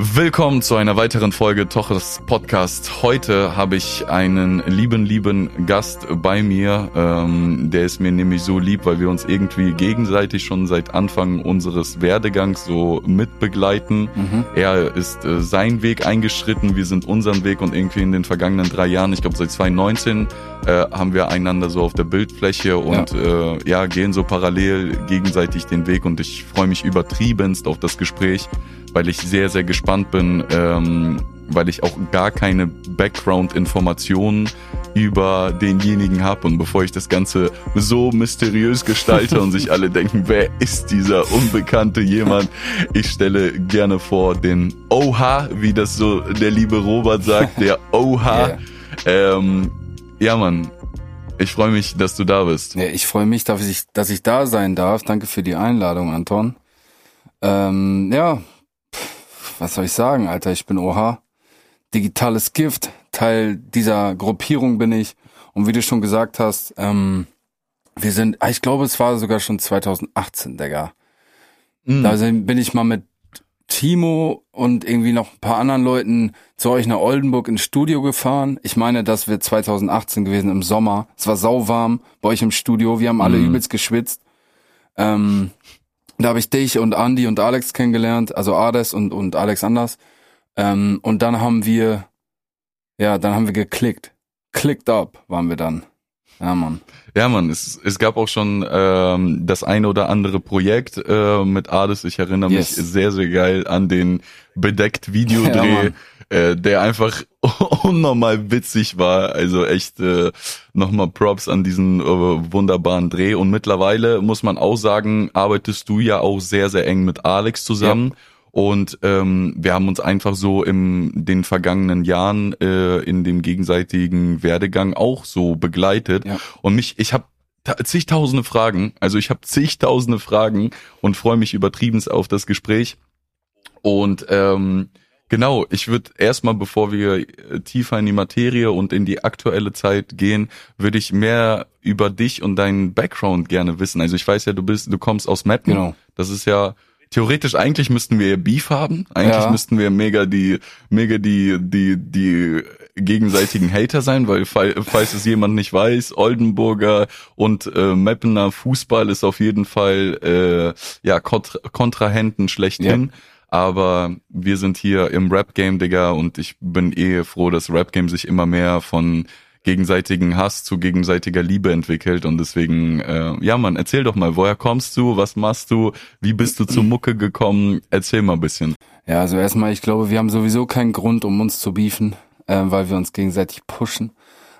Willkommen zu einer weiteren Folge Toches Podcast. Heute habe ich einen lieben, lieben Gast bei mir. Ähm, der ist mir nämlich so lieb, weil wir uns irgendwie gegenseitig schon seit Anfang unseres Werdegangs so mitbegleiten. Mhm. Er ist äh, seinen Weg eingeschritten, wir sind unseren Weg und irgendwie in den vergangenen drei Jahren, ich glaube seit 2019, äh, haben wir einander so auf der Bildfläche und ja. Äh, ja, gehen so parallel gegenseitig den Weg und ich freue mich übertriebenst auf das Gespräch weil ich sehr, sehr gespannt bin, ähm, weil ich auch gar keine Background-Informationen über denjenigen habe. Und bevor ich das Ganze so mysteriös gestalte und sich alle denken, wer ist dieser unbekannte jemand, ich stelle gerne vor den Oha, wie das so der liebe Robert sagt, der Oha. Yeah. Ähm, ja, Mann. Ich freue mich, dass du da bist. Ja, ich freue mich, dass ich, dass ich da sein darf. Danke für die Einladung, Anton. Ähm, ja, was soll ich sagen, Alter? Ich bin OH. Digitales Gift. Teil dieser Gruppierung bin ich. Und wie du schon gesagt hast, ähm, wir sind, ah, ich glaube, es war sogar schon 2018, Digga. Mhm. Da bin ich mal mit Timo und irgendwie noch ein paar anderen Leuten zu euch nach Oldenburg ins Studio gefahren. Ich meine, das wird 2018 gewesen im Sommer. Es war sauwarm bei euch im Studio. Wir haben alle mhm. übelst geschwitzt. Ähm, da habe ich dich und Andy und Alex kennengelernt, also Ades und, und Alex Anders. Ähm, und dann haben wir, ja, dann haben wir geklickt. Clicked up waren wir dann. Ja, Mann. Ja, Mann, es, es gab auch schon ähm, das eine oder andere Projekt äh, mit Ades. Ich erinnere yes. mich sehr, sehr geil an den bedeckt Videodreh. Ja, äh, der einfach unnormal witzig war. Also echt äh, nochmal Props an diesen äh, wunderbaren Dreh. Und mittlerweile muss man auch sagen, arbeitest du ja auch sehr, sehr eng mit Alex zusammen. Ja. Und ähm, wir haben uns einfach so in den vergangenen Jahren äh, in dem gegenseitigen Werdegang auch so begleitet. Ja. Und mich, ich habe zigtausende Fragen, also ich habe zigtausende Fragen und freue mich übertrieben auf das Gespräch. Und ähm, Genau, ich würde erstmal, bevor wir äh, tiefer in die Materie und in die aktuelle Zeit gehen, würde ich mehr über dich und deinen Background gerne wissen. Also ich weiß ja, du bist, du kommst aus Meppen. Genau. Das ist ja theoretisch eigentlich müssten wir Beef haben. Eigentlich ja. müssten wir mega die, mega die, die, die gegenseitigen Hater sein, weil falls es jemand nicht weiß, Oldenburger und äh, Meppener Fußball ist auf jeden Fall äh, ja Kontra Kontrahenten schlechthin. Ja. Aber wir sind hier im Rap-Game, Digga, und ich bin eh froh, dass Rap-Game sich immer mehr von gegenseitigen Hass zu gegenseitiger Liebe entwickelt und deswegen, äh, ja man, erzähl doch mal, woher kommst du, was machst du, wie bist du zur Mucke gekommen, erzähl mal ein bisschen. Ja, also erstmal, ich glaube, wir haben sowieso keinen Grund, um uns zu beefen, äh, weil wir uns gegenseitig pushen.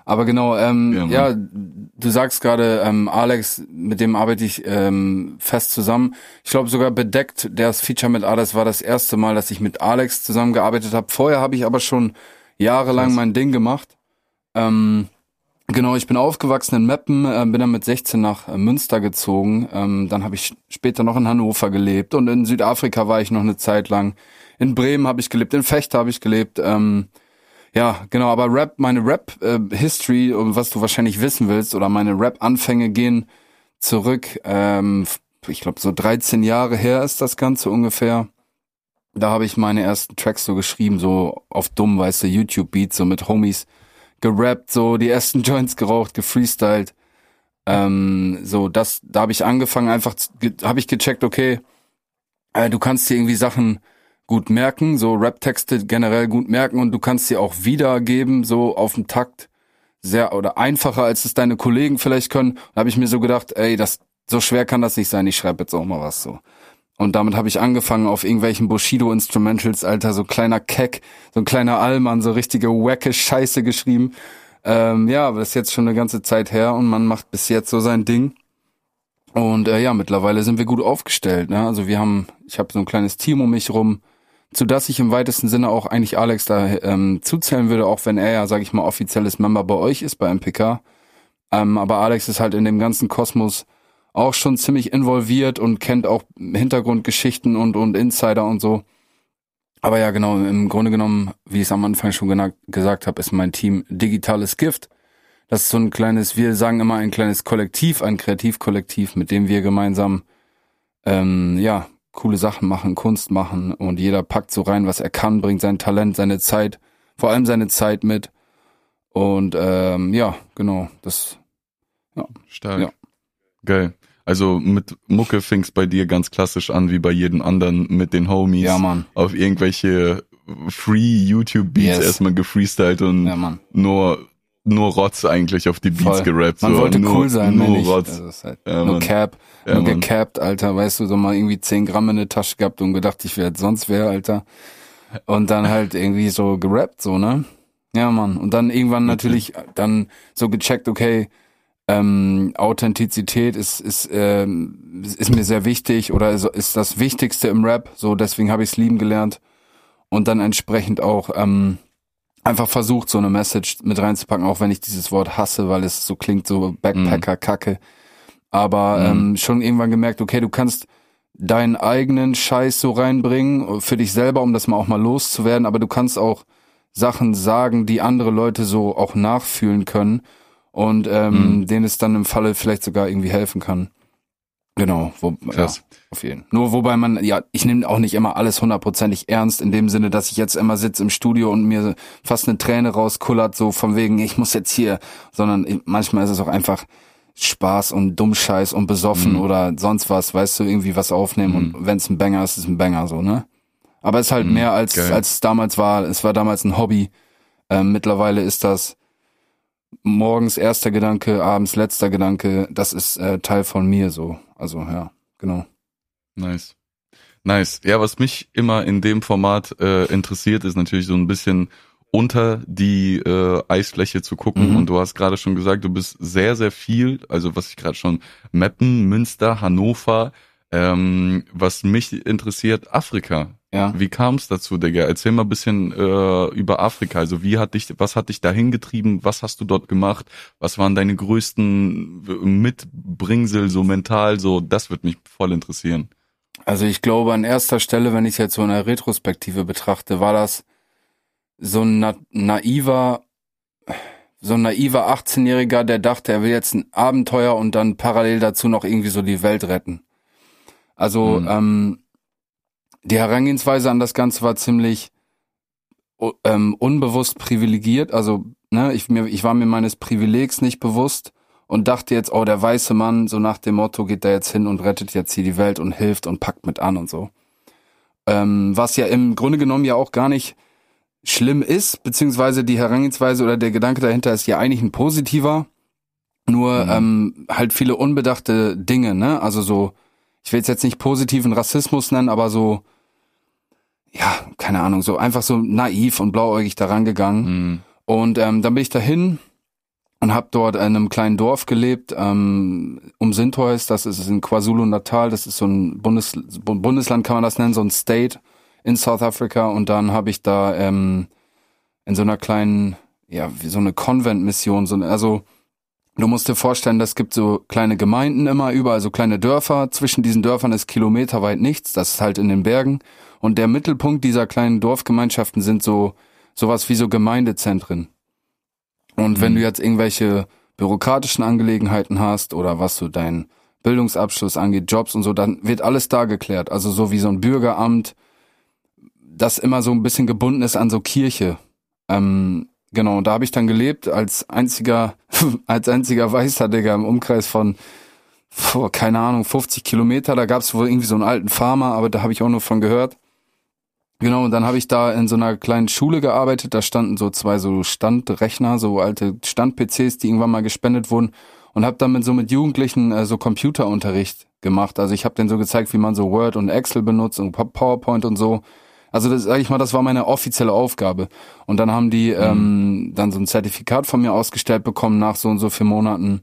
Aber genau, ähm, ja, ja du sagst gerade, ähm, Alex, mit dem arbeite ich ähm, fest zusammen. Ich glaube sogar bedeckt, das Feature mit Alex war das erste Mal, dass ich mit Alex zusammengearbeitet habe. Vorher habe ich aber schon jahrelang mein Ding gemacht. Ähm, genau, ich bin aufgewachsen in Meppen, äh, bin dann mit 16 nach äh, Münster gezogen. Ähm, dann habe ich später noch in Hannover gelebt und in Südafrika war ich noch eine Zeit lang. In Bremen habe ich gelebt, in Fechter habe ich gelebt. Ähm, ja, genau, aber Rap, meine Rap-History, äh, was du wahrscheinlich wissen willst, oder meine Rap-Anfänge gehen zurück, ähm, ich glaube so 13 Jahre her ist das Ganze ungefähr. Da habe ich meine ersten Tracks so geschrieben, so auf dumm, weißt du, YouTube-Beats, so mit Homies gerappt, so die ersten Joints geraucht, gefreestylt. Ähm, so, das, da habe ich angefangen, einfach, habe ich gecheckt, okay, äh, du kannst dir irgendwie Sachen gut merken, so Rap-Texte generell gut merken und du kannst sie auch wiedergeben, so auf dem Takt sehr oder einfacher, als es deine Kollegen vielleicht können. Da habe ich mir so gedacht, ey, das so schwer kann das nicht sein, ich schreibe jetzt auch mal was so. Und damit habe ich angefangen auf irgendwelchen Bushido-Instrumentals, Alter, so kleiner Keck, so ein kleiner Allmann, so richtige wacke Scheiße geschrieben. Ähm, ja, aber das ist jetzt schon eine ganze Zeit her und man macht bis jetzt so sein Ding. Und äh, ja, mittlerweile sind wir gut aufgestellt. Ne? Also wir haben, ich habe so ein kleines Team um mich rum, zu das ich im weitesten Sinne auch eigentlich Alex da ähm, zuzählen würde, auch wenn er ja, sage ich mal, offizielles Member bei euch ist, bei MPK. Ähm, aber Alex ist halt in dem ganzen Kosmos auch schon ziemlich involviert und kennt auch Hintergrundgeschichten und, und Insider und so. Aber ja, genau, im Grunde genommen, wie ich es am Anfang schon gesagt habe, ist mein Team Digitales Gift. Das ist so ein kleines, wir sagen immer ein kleines Kollektiv, ein Kreativkollektiv, mit dem wir gemeinsam ähm, ja coole Sachen machen, Kunst machen und jeder packt so rein, was er kann, bringt sein Talent, seine Zeit, vor allem seine Zeit mit. Und ähm, ja, genau, das ja. Stark. Ja. Geil. Also mit Mucke fing's bei dir ganz klassisch an, wie bei jedem anderen mit den Homies. Ja, Mann. Auf irgendwelche Free YouTube Beats yes. erstmal gefreestylt und ja, nur nur Rotz eigentlich auf die Beats Voll. gerappt. Man so. wollte nur, cool sein, nur Rotz. Also halt ja, nur Cap, ja, nur Mann. gecapped, Alter. Weißt du, so mal irgendwie 10 Gramm in der Tasche gehabt und gedacht, ich werde sonst wer, Alter. Und dann halt irgendwie so gerappt, so, ne? Ja, Mann. Und dann irgendwann natürlich dann so gecheckt, okay, ähm, Authentizität ist ist ähm, ist mir sehr wichtig oder ist, ist das Wichtigste im Rap. So deswegen habe ich es lieben gelernt und dann entsprechend auch ähm, einfach versucht, so eine Message mit reinzupacken, auch wenn ich dieses Wort hasse, weil es so klingt, so Backpacker-Kacke. Aber mhm. ähm, schon irgendwann gemerkt, okay, du kannst deinen eigenen Scheiß so reinbringen für dich selber, um das mal auch mal loszuwerden, aber du kannst auch Sachen sagen, die andere Leute so auch nachfühlen können und ähm, mhm. denen es dann im Falle vielleicht sogar irgendwie helfen kann. Genau, wo, Krass. Ja, auf jeden. Nur wobei man, ja, ich nehme auch nicht immer alles hundertprozentig ernst, in dem Sinne, dass ich jetzt immer sitze im Studio und mir fast eine Träne rauskullert, so von wegen, ich muss jetzt hier, sondern manchmal ist es auch einfach Spaß und Dummscheiß und besoffen mhm. oder sonst was, weißt du, irgendwie was aufnehmen mhm. und wenn es ein Banger ist, ist es ein Banger, so, ne? Aber es ist halt mhm, mehr als, als es damals war. Es war damals ein Hobby. Ähm, mittlerweile ist das morgens erster Gedanke, abends letzter Gedanke. Das ist äh, Teil von mir so. Also ja, genau. Nice. Nice. Ja, was mich immer in dem Format äh, interessiert, ist natürlich so ein bisschen unter die äh, Eisfläche zu gucken. Mhm. Und du hast gerade schon gesagt, du bist sehr, sehr viel, also was ich gerade schon, Meppen, Münster, Hannover, ähm, was mich interessiert, Afrika. Ja. Wie kam es dazu, Digga? Erzähl mal ein bisschen äh, über Afrika. Also wie hat dich, was hat dich dahin getrieben? Was hast du dort gemacht? Was waren deine größten Mitbringsel, so mental, so, das wird mich voll interessieren. Also ich glaube, an erster Stelle, wenn ich es jetzt so in der Retrospektive betrachte, war das so ein na naiver, so ein naiver 18-Jähriger, der dachte, er will jetzt ein Abenteuer und dann parallel dazu noch irgendwie so die Welt retten. Also, mhm. ähm, die Herangehensweise an das Ganze war ziemlich ähm, unbewusst privilegiert. Also, ne, ich, mir, ich war mir meines Privilegs nicht bewusst und dachte jetzt, oh, der weiße Mann, so nach dem Motto, geht da jetzt hin und rettet jetzt hier die Welt und hilft und packt mit an und so. Ähm, was ja im Grunde genommen ja auch gar nicht schlimm ist, beziehungsweise die Herangehensweise oder der Gedanke dahinter ist ja eigentlich ein positiver. Nur mhm. ähm, halt viele unbedachte Dinge, ne? Also so, ich will es jetzt nicht positiven Rassismus nennen, aber so, ja, keine Ahnung, so einfach so naiv und blauäugig daran gegangen. Mhm. Und ähm, dann bin ich dahin und habe dort in einem kleinen Dorf gelebt, ähm, um Sintois, das ist in KwaZulu-Natal, das ist so ein Bundes Bundesland, kann man das nennen, so ein State in South Africa. Und dann habe ich da ähm, in so einer kleinen, ja, wie so eine Convent-Mission, so, also Du musst dir vorstellen, das gibt so kleine Gemeinden immer überall, so kleine Dörfer. Zwischen diesen Dörfern ist kilometerweit nichts. Das ist halt in den Bergen. Und der Mittelpunkt dieser kleinen Dorfgemeinschaften sind so sowas wie so Gemeindezentren. Und mhm. wenn du jetzt irgendwelche bürokratischen Angelegenheiten hast oder was so dein Bildungsabschluss angeht, Jobs und so, dann wird alles da geklärt. Also so wie so ein Bürgeramt, das immer so ein bisschen gebunden ist an so Kirche. Ähm, Genau, da habe ich dann gelebt als einziger, als einziger Weißer, Digga, im Umkreis von, oh, keine Ahnung, 50 Kilometer. Da gab es wohl irgendwie so einen alten Farmer, aber da habe ich auch nur von gehört. Genau, und dann habe ich da in so einer kleinen Schule gearbeitet. Da standen so zwei so Standrechner, so alte Stand-PCs, die irgendwann mal gespendet wurden. Und habe dann mit so mit Jugendlichen äh, so Computerunterricht gemacht. Also ich habe denen so gezeigt, wie man so Word und Excel benutzt und PowerPoint und so. Also das sage ich mal, das war meine offizielle Aufgabe. Und dann haben die mhm. ähm, dann so ein Zertifikat von mir ausgestellt bekommen nach so und so vier Monaten,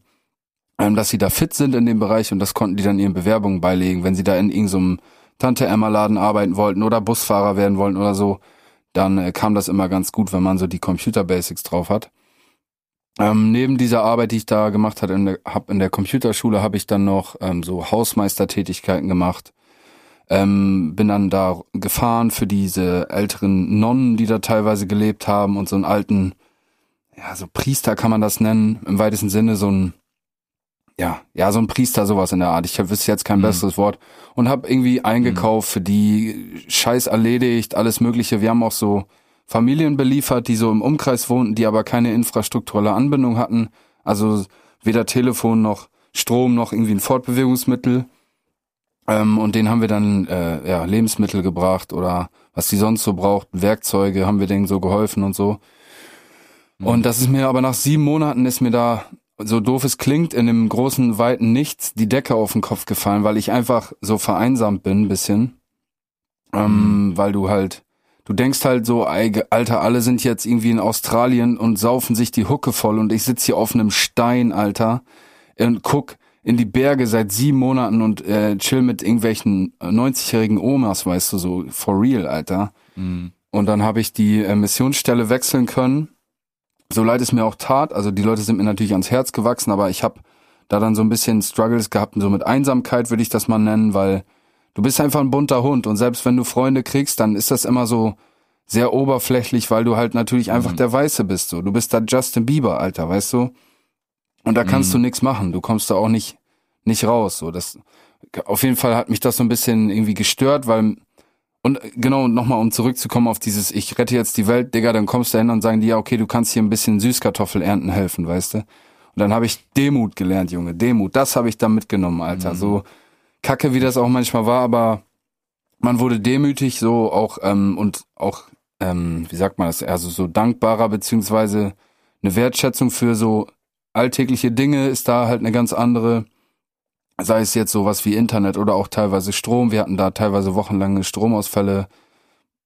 ähm, dass sie da fit sind in dem Bereich und das konnten die dann ihren Bewerbungen beilegen, wenn sie da in irgendeinem Tante Emma Laden arbeiten wollten oder Busfahrer werden wollten oder so, dann äh, kam das immer ganz gut, wenn man so die Computer Basics drauf hat. Ähm, neben dieser Arbeit, die ich da gemacht habe in der, hab in der Computerschule, habe ich dann noch ähm, so Hausmeistertätigkeiten gemacht ähm, bin dann da gefahren für diese älteren Nonnen, die da teilweise gelebt haben und so einen alten, ja, so Priester kann man das nennen, im weitesten Sinne, so ein, ja, ja, so ein Priester, sowas in der Art. Ich wüsste jetzt kein mhm. besseres Wort. Und habe irgendwie eingekauft, mhm. für die Scheiß erledigt, alles mögliche. Wir haben auch so Familien beliefert, die so im Umkreis wohnten, die aber keine infrastrukturelle Anbindung hatten. Also weder Telefon noch Strom noch irgendwie ein Fortbewegungsmittel. Ähm, und denen haben wir dann äh, ja, Lebensmittel gebracht oder was die sonst so brauchten, Werkzeuge, haben wir denen so geholfen und so. Mhm. Und das ist mir aber nach sieben Monaten ist mir da, so doof es klingt, in dem großen, weiten Nichts die Decke auf den Kopf gefallen, weil ich einfach so vereinsamt bin, ein bisschen. Ähm, mhm. weil du halt, du denkst halt so, Alter, alle sind jetzt irgendwie in Australien und saufen sich die Hucke voll und ich sitze hier auf einem Stein, Alter, und guck in die Berge seit sieben Monaten und äh, chill mit irgendwelchen 90-jährigen Omas, weißt du, so for real, Alter. Mhm. Und dann habe ich die äh, Missionsstelle wechseln können. So leid es mir auch tat, also die Leute sind mir natürlich ans Herz gewachsen, aber ich habe da dann so ein bisschen Struggles gehabt, so mit Einsamkeit würde ich das mal nennen, weil du bist einfach ein bunter Hund und selbst wenn du Freunde kriegst, dann ist das immer so sehr oberflächlich, weil du halt natürlich einfach mhm. der Weiße bist, so. Du bist da Justin Bieber, Alter, weißt du? Und da kannst mhm. du nichts machen. Du kommst da auch nicht, nicht raus. So, das, auf jeden Fall hat mich das so ein bisschen irgendwie gestört, weil, und genau, nochmal, um zurückzukommen auf dieses, ich rette jetzt die Welt, Digga, dann kommst du hin und sagen die, ja, okay, du kannst hier ein bisschen Süßkartoffel ernten helfen, weißt du? Und dann habe ich Demut gelernt, Junge, Demut. Das habe ich da mitgenommen, Alter. Mhm. So kacke, wie das auch manchmal war, aber man wurde demütig so auch ähm, und auch, ähm, wie sagt man das, also so dankbarer, beziehungsweise eine Wertschätzung für so alltägliche Dinge ist da halt eine ganz andere. Sei es jetzt sowas wie Internet oder auch teilweise Strom. Wir hatten da teilweise wochenlange Stromausfälle.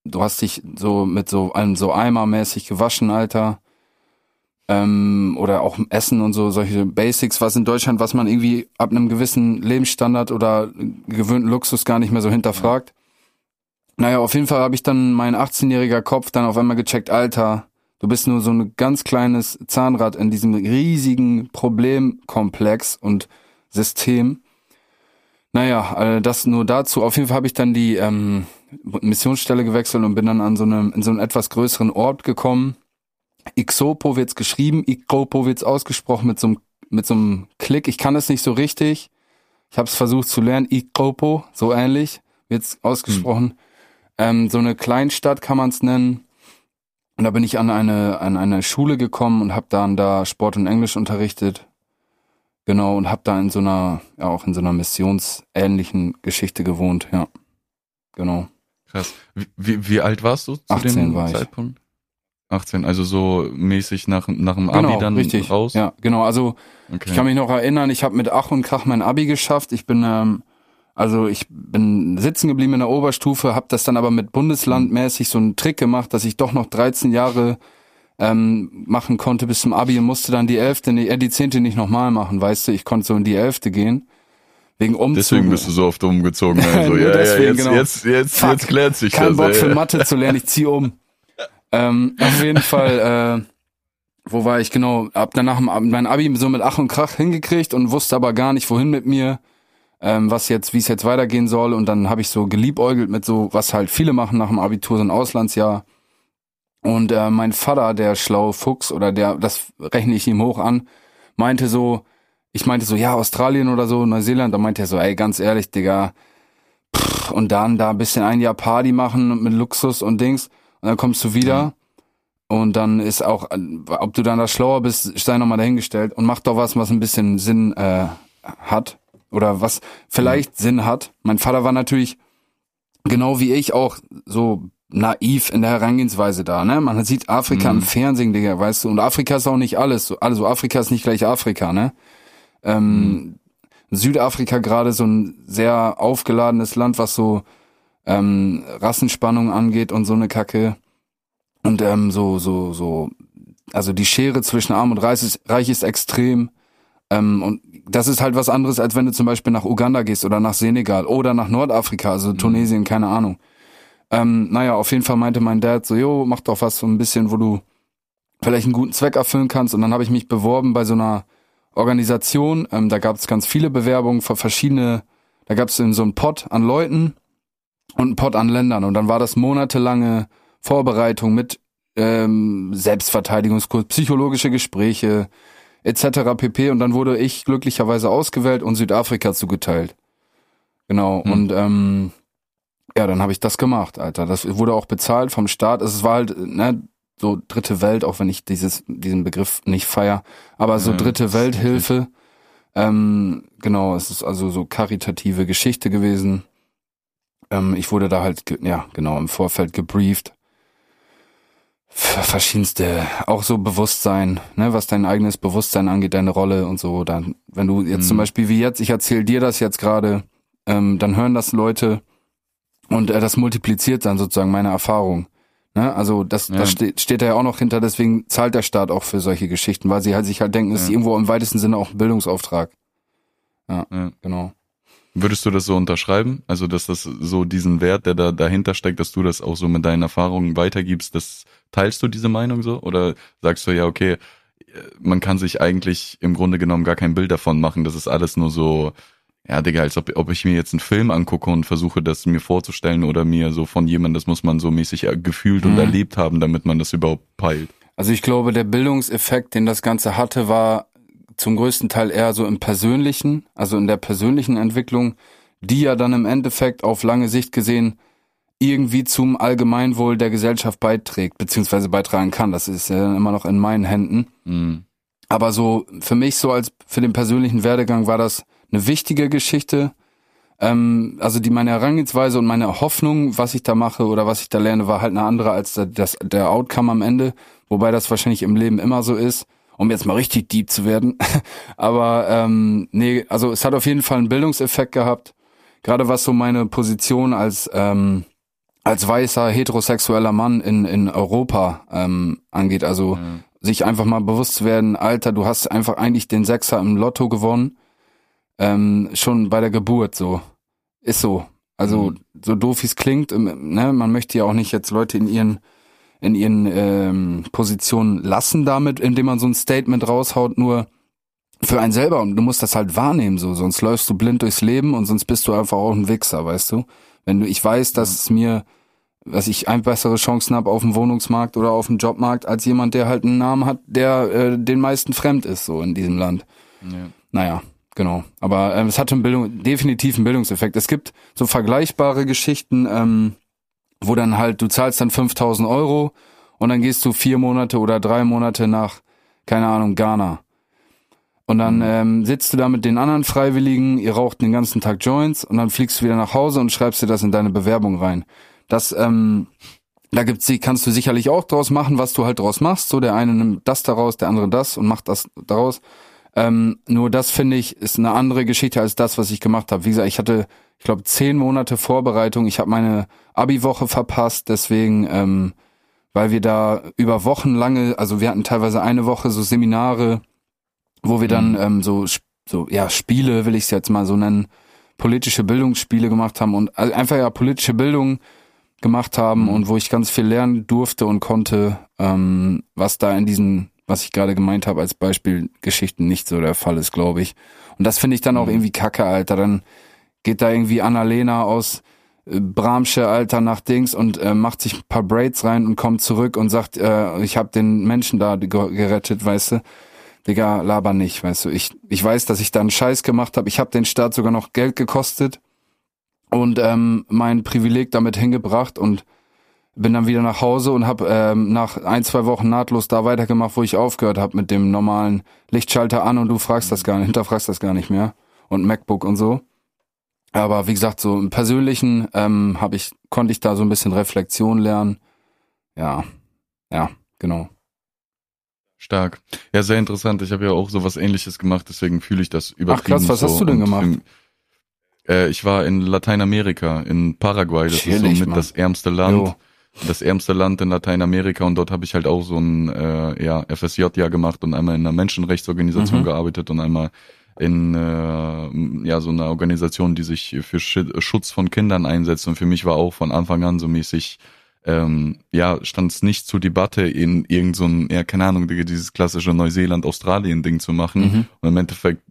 Du hast dich so mit so einem so eimermäßig gewaschen, Alter. Ähm, oder auch Essen und so, solche Basics, was in Deutschland, was man irgendwie ab einem gewissen Lebensstandard oder gewöhnten Luxus gar nicht mehr so hinterfragt. Naja, auf jeden Fall habe ich dann mein 18-jähriger Kopf dann auf einmal gecheckt, Alter, Du bist nur so ein ganz kleines Zahnrad in diesem riesigen Problemkomplex und System. Naja, das nur dazu. Auf jeden Fall habe ich dann die ähm, Missionsstelle gewechselt und bin dann an so einem, in so einem etwas größeren Ort gekommen. Ixopo wird's geschrieben, Ikopo wird's ausgesprochen mit so einem, mit so einem Klick. Ich kann es nicht so richtig. Ich habe es versucht zu lernen. Ikopo, so ähnlich wird's ausgesprochen. Hm. Ähm, so eine Kleinstadt kann man's nennen. Und da bin ich an eine, an eine Schule gekommen und habe dann da Sport und Englisch unterrichtet. Genau, und habe da in so einer, ja auch in so einer missionsähnlichen Geschichte gewohnt, ja. Genau. Krass. Wie, wie alt warst du zu 18 dem war ich. Zeitpunkt? 18, also so mäßig nach, nach dem Abi genau, dann richtig. raus? Ja, genau. Also okay. ich kann mich noch erinnern, ich habe mit Ach und Krach mein Abi geschafft. Ich bin ähm, also ich bin sitzen geblieben in der Oberstufe, habe das dann aber mit Bundeslandmäßig so einen Trick gemacht, dass ich doch noch 13 Jahre ähm, machen konnte bis zum Abi und musste dann die elfte, äh, die zehnte nicht nochmal machen, weißt du, ich konnte so in die elfte gehen. Wegen Umzug. Deswegen bist du so oft umgezogen. Also. ja, deswegen, ja, jetzt, genau. jetzt, jetzt, jetzt klärt sich Kein das. Bock für Mathe zu lernen, ich zieh um. ähm, auf jeden Fall, äh, wo war ich genau? Hab danach mein Abi so mit Ach und Krach hingekriegt und wusste aber gar nicht, wohin mit mir ähm, was jetzt, wie es jetzt weitergehen soll. Und dann habe ich so geliebäugelt mit so, was halt viele machen nach dem Abitur, so ein Auslandsjahr. Und äh, mein Vater, der schlaue Fuchs, oder der, das rechne ich ihm hoch an, meinte so, ich meinte so, ja, Australien oder so, Neuseeland, da meinte er so, ey, ganz ehrlich, Digga, pff, und dann da ein bisschen ein Jahr Party machen mit Luxus und Dings, und dann kommst du wieder, mhm. und dann ist auch, ob du dann da schlauer bist, sei nochmal dahingestellt, und mach doch was, was ein bisschen Sinn äh, hat oder was vielleicht. Sinn hat. Mein Vater war natürlich genau wie ich auch so naiv in der Herangehensweise da, ne? Man sieht Afrika mhm. im Fernsehen, Digga, weißt du, und Afrika ist auch nicht alles. Also Afrika ist nicht gleich Afrika, ne? Ähm, mhm. Südafrika gerade so ein sehr aufgeladenes Land, was so ähm, Rassenspannung angeht und so eine Kacke. Und ähm, so, so, so, also die Schere zwischen Arm und Reich ist, Reich ist extrem. Ähm, und das ist halt was anderes, als wenn du zum Beispiel nach Uganda gehst oder nach Senegal oder nach Nordafrika, also mhm. Tunesien, keine Ahnung. Ähm, naja, auf jeden Fall meinte mein Dad so, jo, mach doch was so ein bisschen, wo du vielleicht einen guten Zweck erfüllen kannst. Und dann habe ich mich beworben bei so einer Organisation. Ähm, da gab es ganz viele Bewerbungen für verschiedene, da gab es so einen Pot an Leuten und einen Pot an Ländern. Und dann war das monatelange Vorbereitung mit ähm, Selbstverteidigungskurs, psychologische Gespräche, etc. pp. Und dann wurde ich glücklicherweise ausgewählt und Südafrika zugeteilt. Genau. Hm. Und ähm, ja, dann habe ich das gemacht, Alter. Das wurde auch bezahlt vom Staat. Es war halt, ne, so dritte Welt, auch wenn ich dieses, diesen Begriff nicht feier, aber so dritte Welthilfe. Ähm, genau, es ist also so karitative Geschichte gewesen. Ähm, ich wurde da halt, ja, genau, im Vorfeld gebrieft. Verschiedenste, auch so Bewusstsein, ne, was dein eigenes Bewusstsein angeht, deine Rolle und so. Dann, wenn du jetzt mhm. zum Beispiel wie jetzt, ich erzähle dir das jetzt gerade, ähm, dann hören das Leute und äh, das multipliziert dann sozusagen meine Erfahrung. Ne? Also das, ja. das steht, steht da ja auch noch hinter, deswegen zahlt der Staat auch für solche Geschichten, weil sie halt sich halt denken, es ja. ist irgendwo im weitesten Sinne auch ein Bildungsauftrag. Ja, ja, genau. Würdest du das so unterschreiben? Also, dass das so diesen Wert, der da dahinter steckt, dass du das auch so mit deinen Erfahrungen weitergibst, das teilst du diese Meinung so? Oder sagst du ja, okay, man kann sich eigentlich im Grunde genommen gar kein Bild davon machen, das ist alles nur so ja, Digga, als ob, ob ich mir jetzt einen Film angucke und versuche, das mir vorzustellen oder mir so von jemandem, das muss man so mäßig gefühlt mhm. und erlebt haben, damit man das überhaupt peilt. Also ich glaube, der Bildungseffekt, den das Ganze hatte, war zum größten Teil eher so im persönlichen, also in der persönlichen Entwicklung, die ja dann im Endeffekt auf lange Sicht gesehen irgendwie zum Allgemeinwohl der Gesellschaft beiträgt, beziehungsweise beitragen kann. Das ist ja immer noch in meinen Händen. Mhm. Aber so für mich so als für den persönlichen Werdegang war das eine wichtige Geschichte. Ähm, also die meine Herangehensweise und meine Hoffnung, was ich da mache oder was ich da lerne, war halt eine andere als das, der Outcome am Ende. Wobei das wahrscheinlich im Leben immer so ist, um jetzt mal richtig deep zu werden. Aber ähm, nee, also es hat auf jeden Fall einen Bildungseffekt gehabt. Gerade was so meine Position als ähm, als weißer heterosexueller Mann in in Europa ähm, angeht. Also mhm. sich einfach mal bewusst zu werden, Alter, du hast einfach eigentlich den Sechser im Lotto gewonnen ähm, schon bei der Geburt so. Ist so. Also mhm. so doof wie es klingt, ähm, ne, man möchte ja auch nicht jetzt Leute in ihren in ihren ähm, Positionen lassen damit, indem man so ein Statement raushaut, nur für einen selber und du musst das halt wahrnehmen so, sonst läufst du blind durchs Leben und sonst bist du einfach auch ein Wichser, weißt du? Wenn du, ich weiß, dass es mir, dass ich ein bessere Chancen habe auf dem Wohnungsmarkt oder auf dem Jobmarkt als jemand, der halt einen Namen hat, der äh, den meisten fremd ist so in diesem Land. Ja. Naja, Genau. Aber ähm, es hatte einen Bildung, definitiv einen Bildungseffekt. Es gibt so vergleichbare Geschichten, ähm, wo dann halt, du zahlst dann 5000 Euro und dann gehst du vier Monate oder drei Monate nach, keine Ahnung, Ghana. Und dann mhm. ähm, sitzt du da mit den anderen Freiwilligen, ihr raucht den ganzen Tag Joints und dann fliegst du wieder nach Hause und schreibst dir das in deine Bewerbung rein. Das, ähm, da gibt's, kannst du sicherlich auch draus machen, was du halt draus machst. So, der eine nimmt das daraus, der andere das und macht das daraus. Ähm, nur das finde ich ist eine andere Geschichte als das, was ich gemacht habe. Wie gesagt, ich hatte, ich glaube, zehn Monate Vorbereitung. Ich habe meine Abi-Woche verpasst, deswegen, ähm, weil wir da über Wochen lange, also wir hatten teilweise eine Woche so Seminare, wo wir dann mhm. ähm, so so ja Spiele, will ich es jetzt mal so nennen, politische Bildungsspiele gemacht haben und einfach ja politische Bildung gemacht haben mhm. und wo ich ganz viel lernen durfte und konnte, ähm, was da in diesen was ich gerade gemeint habe als Beispiel Geschichten nicht so der Fall ist, glaube ich. Und das finde ich dann auch mhm. irgendwie kacke, Alter. Dann geht da irgendwie Annalena aus äh, Bramsche, Alter, nach Dings und äh, macht sich ein paar Braids rein und kommt zurück und sagt, äh, ich habe den Menschen da gerettet, weißt du. Digga, laber nicht, weißt du. Ich, ich weiß, dass ich da einen Scheiß gemacht habe. Ich habe den Staat sogar noch Geld gekostet und ähm, mein Privileg damit hingebracht und bin dann wieder nach Hause und habe ähm, nach ein, zwei Wochen nahtlos da weitergemacht, wo ich aufgehört habe mit dem normalen Lichtschalter an und du fragst das gar nicht, hinterfragst das gar nicht mehr und MacBook und so. Aber wie gesagt, so im Persönlichen ähm, habe ich, konnte ich da so ein bisschen Reflexion lernen. Ja, ja, genau. Stark. Ja, sehr interessant. Ich habe ja auch sowas ähnliches gemacht, deswegen fühle ich das übertrieben. Ach krass, was so. hast du denn gemacht? Äh, ich war in Lateinamerika, in Paraguay. Das Chillig, ist so mit Mann. das ärmste Land. Jo das ärmste Land in Lateinamerika und dort habe ich halt auch so ein äh, ja, FSJ-Jahr gemacht und einmal in einer Menschenrechtsorganisation mhm. gearbeitet und einmal in äh, ja so einer Organisation, die sich für Schutz von Kindern einsetzt. Und für mich war auch von Anfang an so mäßig, ähm, ja, stand es nicht zur Debatte, in irgend so ja, keine Ahnung, dieses klassische Neuseeland-Australien-Ding zu machen. Mhm. Und im Endeffekt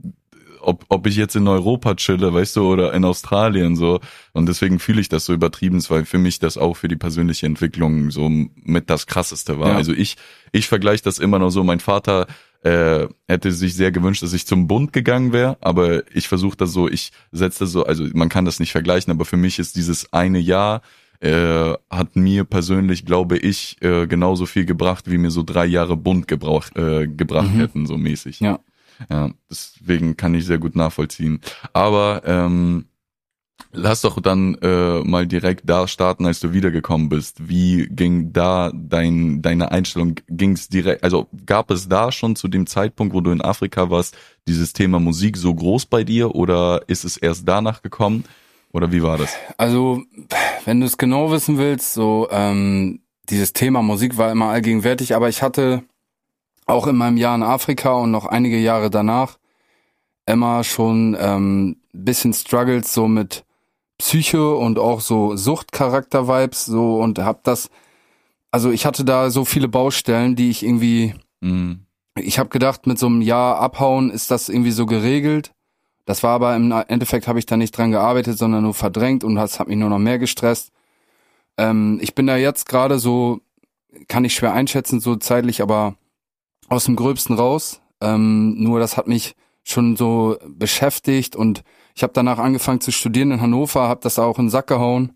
ob, ob ich jetzt in Europa chille, weißt du, oder in Australien so. Und deswegen fühle ich das so übertrieben, weil für mich das auch für die persönliche Entwicklung so mit das krasseste war. Ja. Also ich, ich vergleiche das immer noch so. Mein Vater äh, hätte sich sehr gewünscht, dass ich zum Bund gegangen wäre, aber ich versuche das so, ich setze das so, also man kann das nicht vergleichen, aber für mich ist dieses eine Jahr äh, hat mir persönlich, glaube ich, äh, genauso viel gebracht, wie mir so drei Jahre Bund gebraucht, äh, gebracht mhm. hätten, so mäßig. Ja. Ja, deswegen kann ich sehr gut nachvollziehen. Aber ähm, lass doch dann äh, mal direkt da starten, als du wiedergekommen bist. Wie ging da dein deine Einstellung? Ging es direkt? Also gab es da schon zu dem Zeitpunkt, wo du in Afrika warst, dieses Thema Musik so groß bei dir oder ist es erst danach gekommen? Oder wie war das? Also, wenn du es genau wissen willst, so ähm, dieses Thema Musik war immer allgegenwärtig, aber ich hatte auch in meinem Jahr in Afrika und noch einige Jahre danach immer schon ähm, bisschen Struggles so mit Psyche und auch so Suchtcharakter-Vibes so und hab das, also ich hatte da so viele Baustellen, die ich irgendwie, mhm. ich habe gedacht, mit so einem Jahr abhauen ist das irgendwie so geregelt. Das war aber im Endeffekt habe ich da nicht dran gearbeitet, sondern nur verdrängt und das hat mich nur noch mehr gestresst. Ähm, ich bin da jetzt gerade so, kann ich schwer einschätzen, so zeitlich, aber aus dem Gröbsten raus. Ähm, nur das hat mich schon so beschäftigt und ich habe danach angefangen zu studieren in Hannover, habe das auch in den Sack gehauen,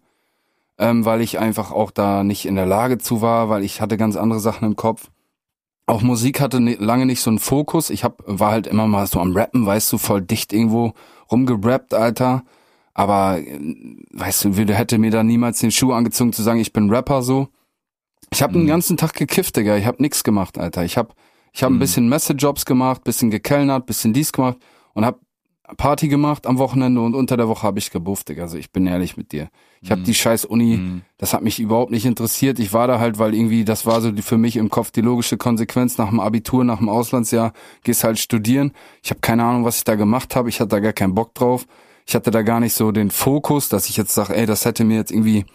ähm, weil ich einfach auch da nicht in der Lage zu war, weil ich hatte ganz andere Sachen im Kopf. Auch Musik hatte ne, lange nicht so einen Fokus. Ich hab, war halt immer mal so am Rappen, weißt du, voll dicht irgendwo rumgerappt, Alter. Aber weißt du, hätte mir da niemals den Schuh angezogen zu sagen, ich bin Rapper so. Ich habe mhm. den ganzen Tag gekifft, Digga. Ich habe nix gemacht, Alter. Ich habe ich hab mhm. ein bisschen Messejobs gemacht, bisschen gekellnert, bisschen dies gemacht und hab Party gemacht am Wochenende und unter der Woche habe ich gebufft, Digga. Also ich bin ehrlich mit dir. Ich habe mhm. die scheiß Uni, mhm. das hat mich überhaupt nicht interessiert. Ich war da halt, weil irgendwie, das war so die, für mich im Kopf die logische Konsequenz nach dem Abitur, nach dem Auslandsjahr, gehst halt studieren. Ich habe keine Ahnung, was ich da gemacht habe. Ich hatte da gar keinen Bock drauf. Ich hatte da gar nicht so den Fokus, dass ich jetzt sage, ey, das hätte mir jetzt irgendwie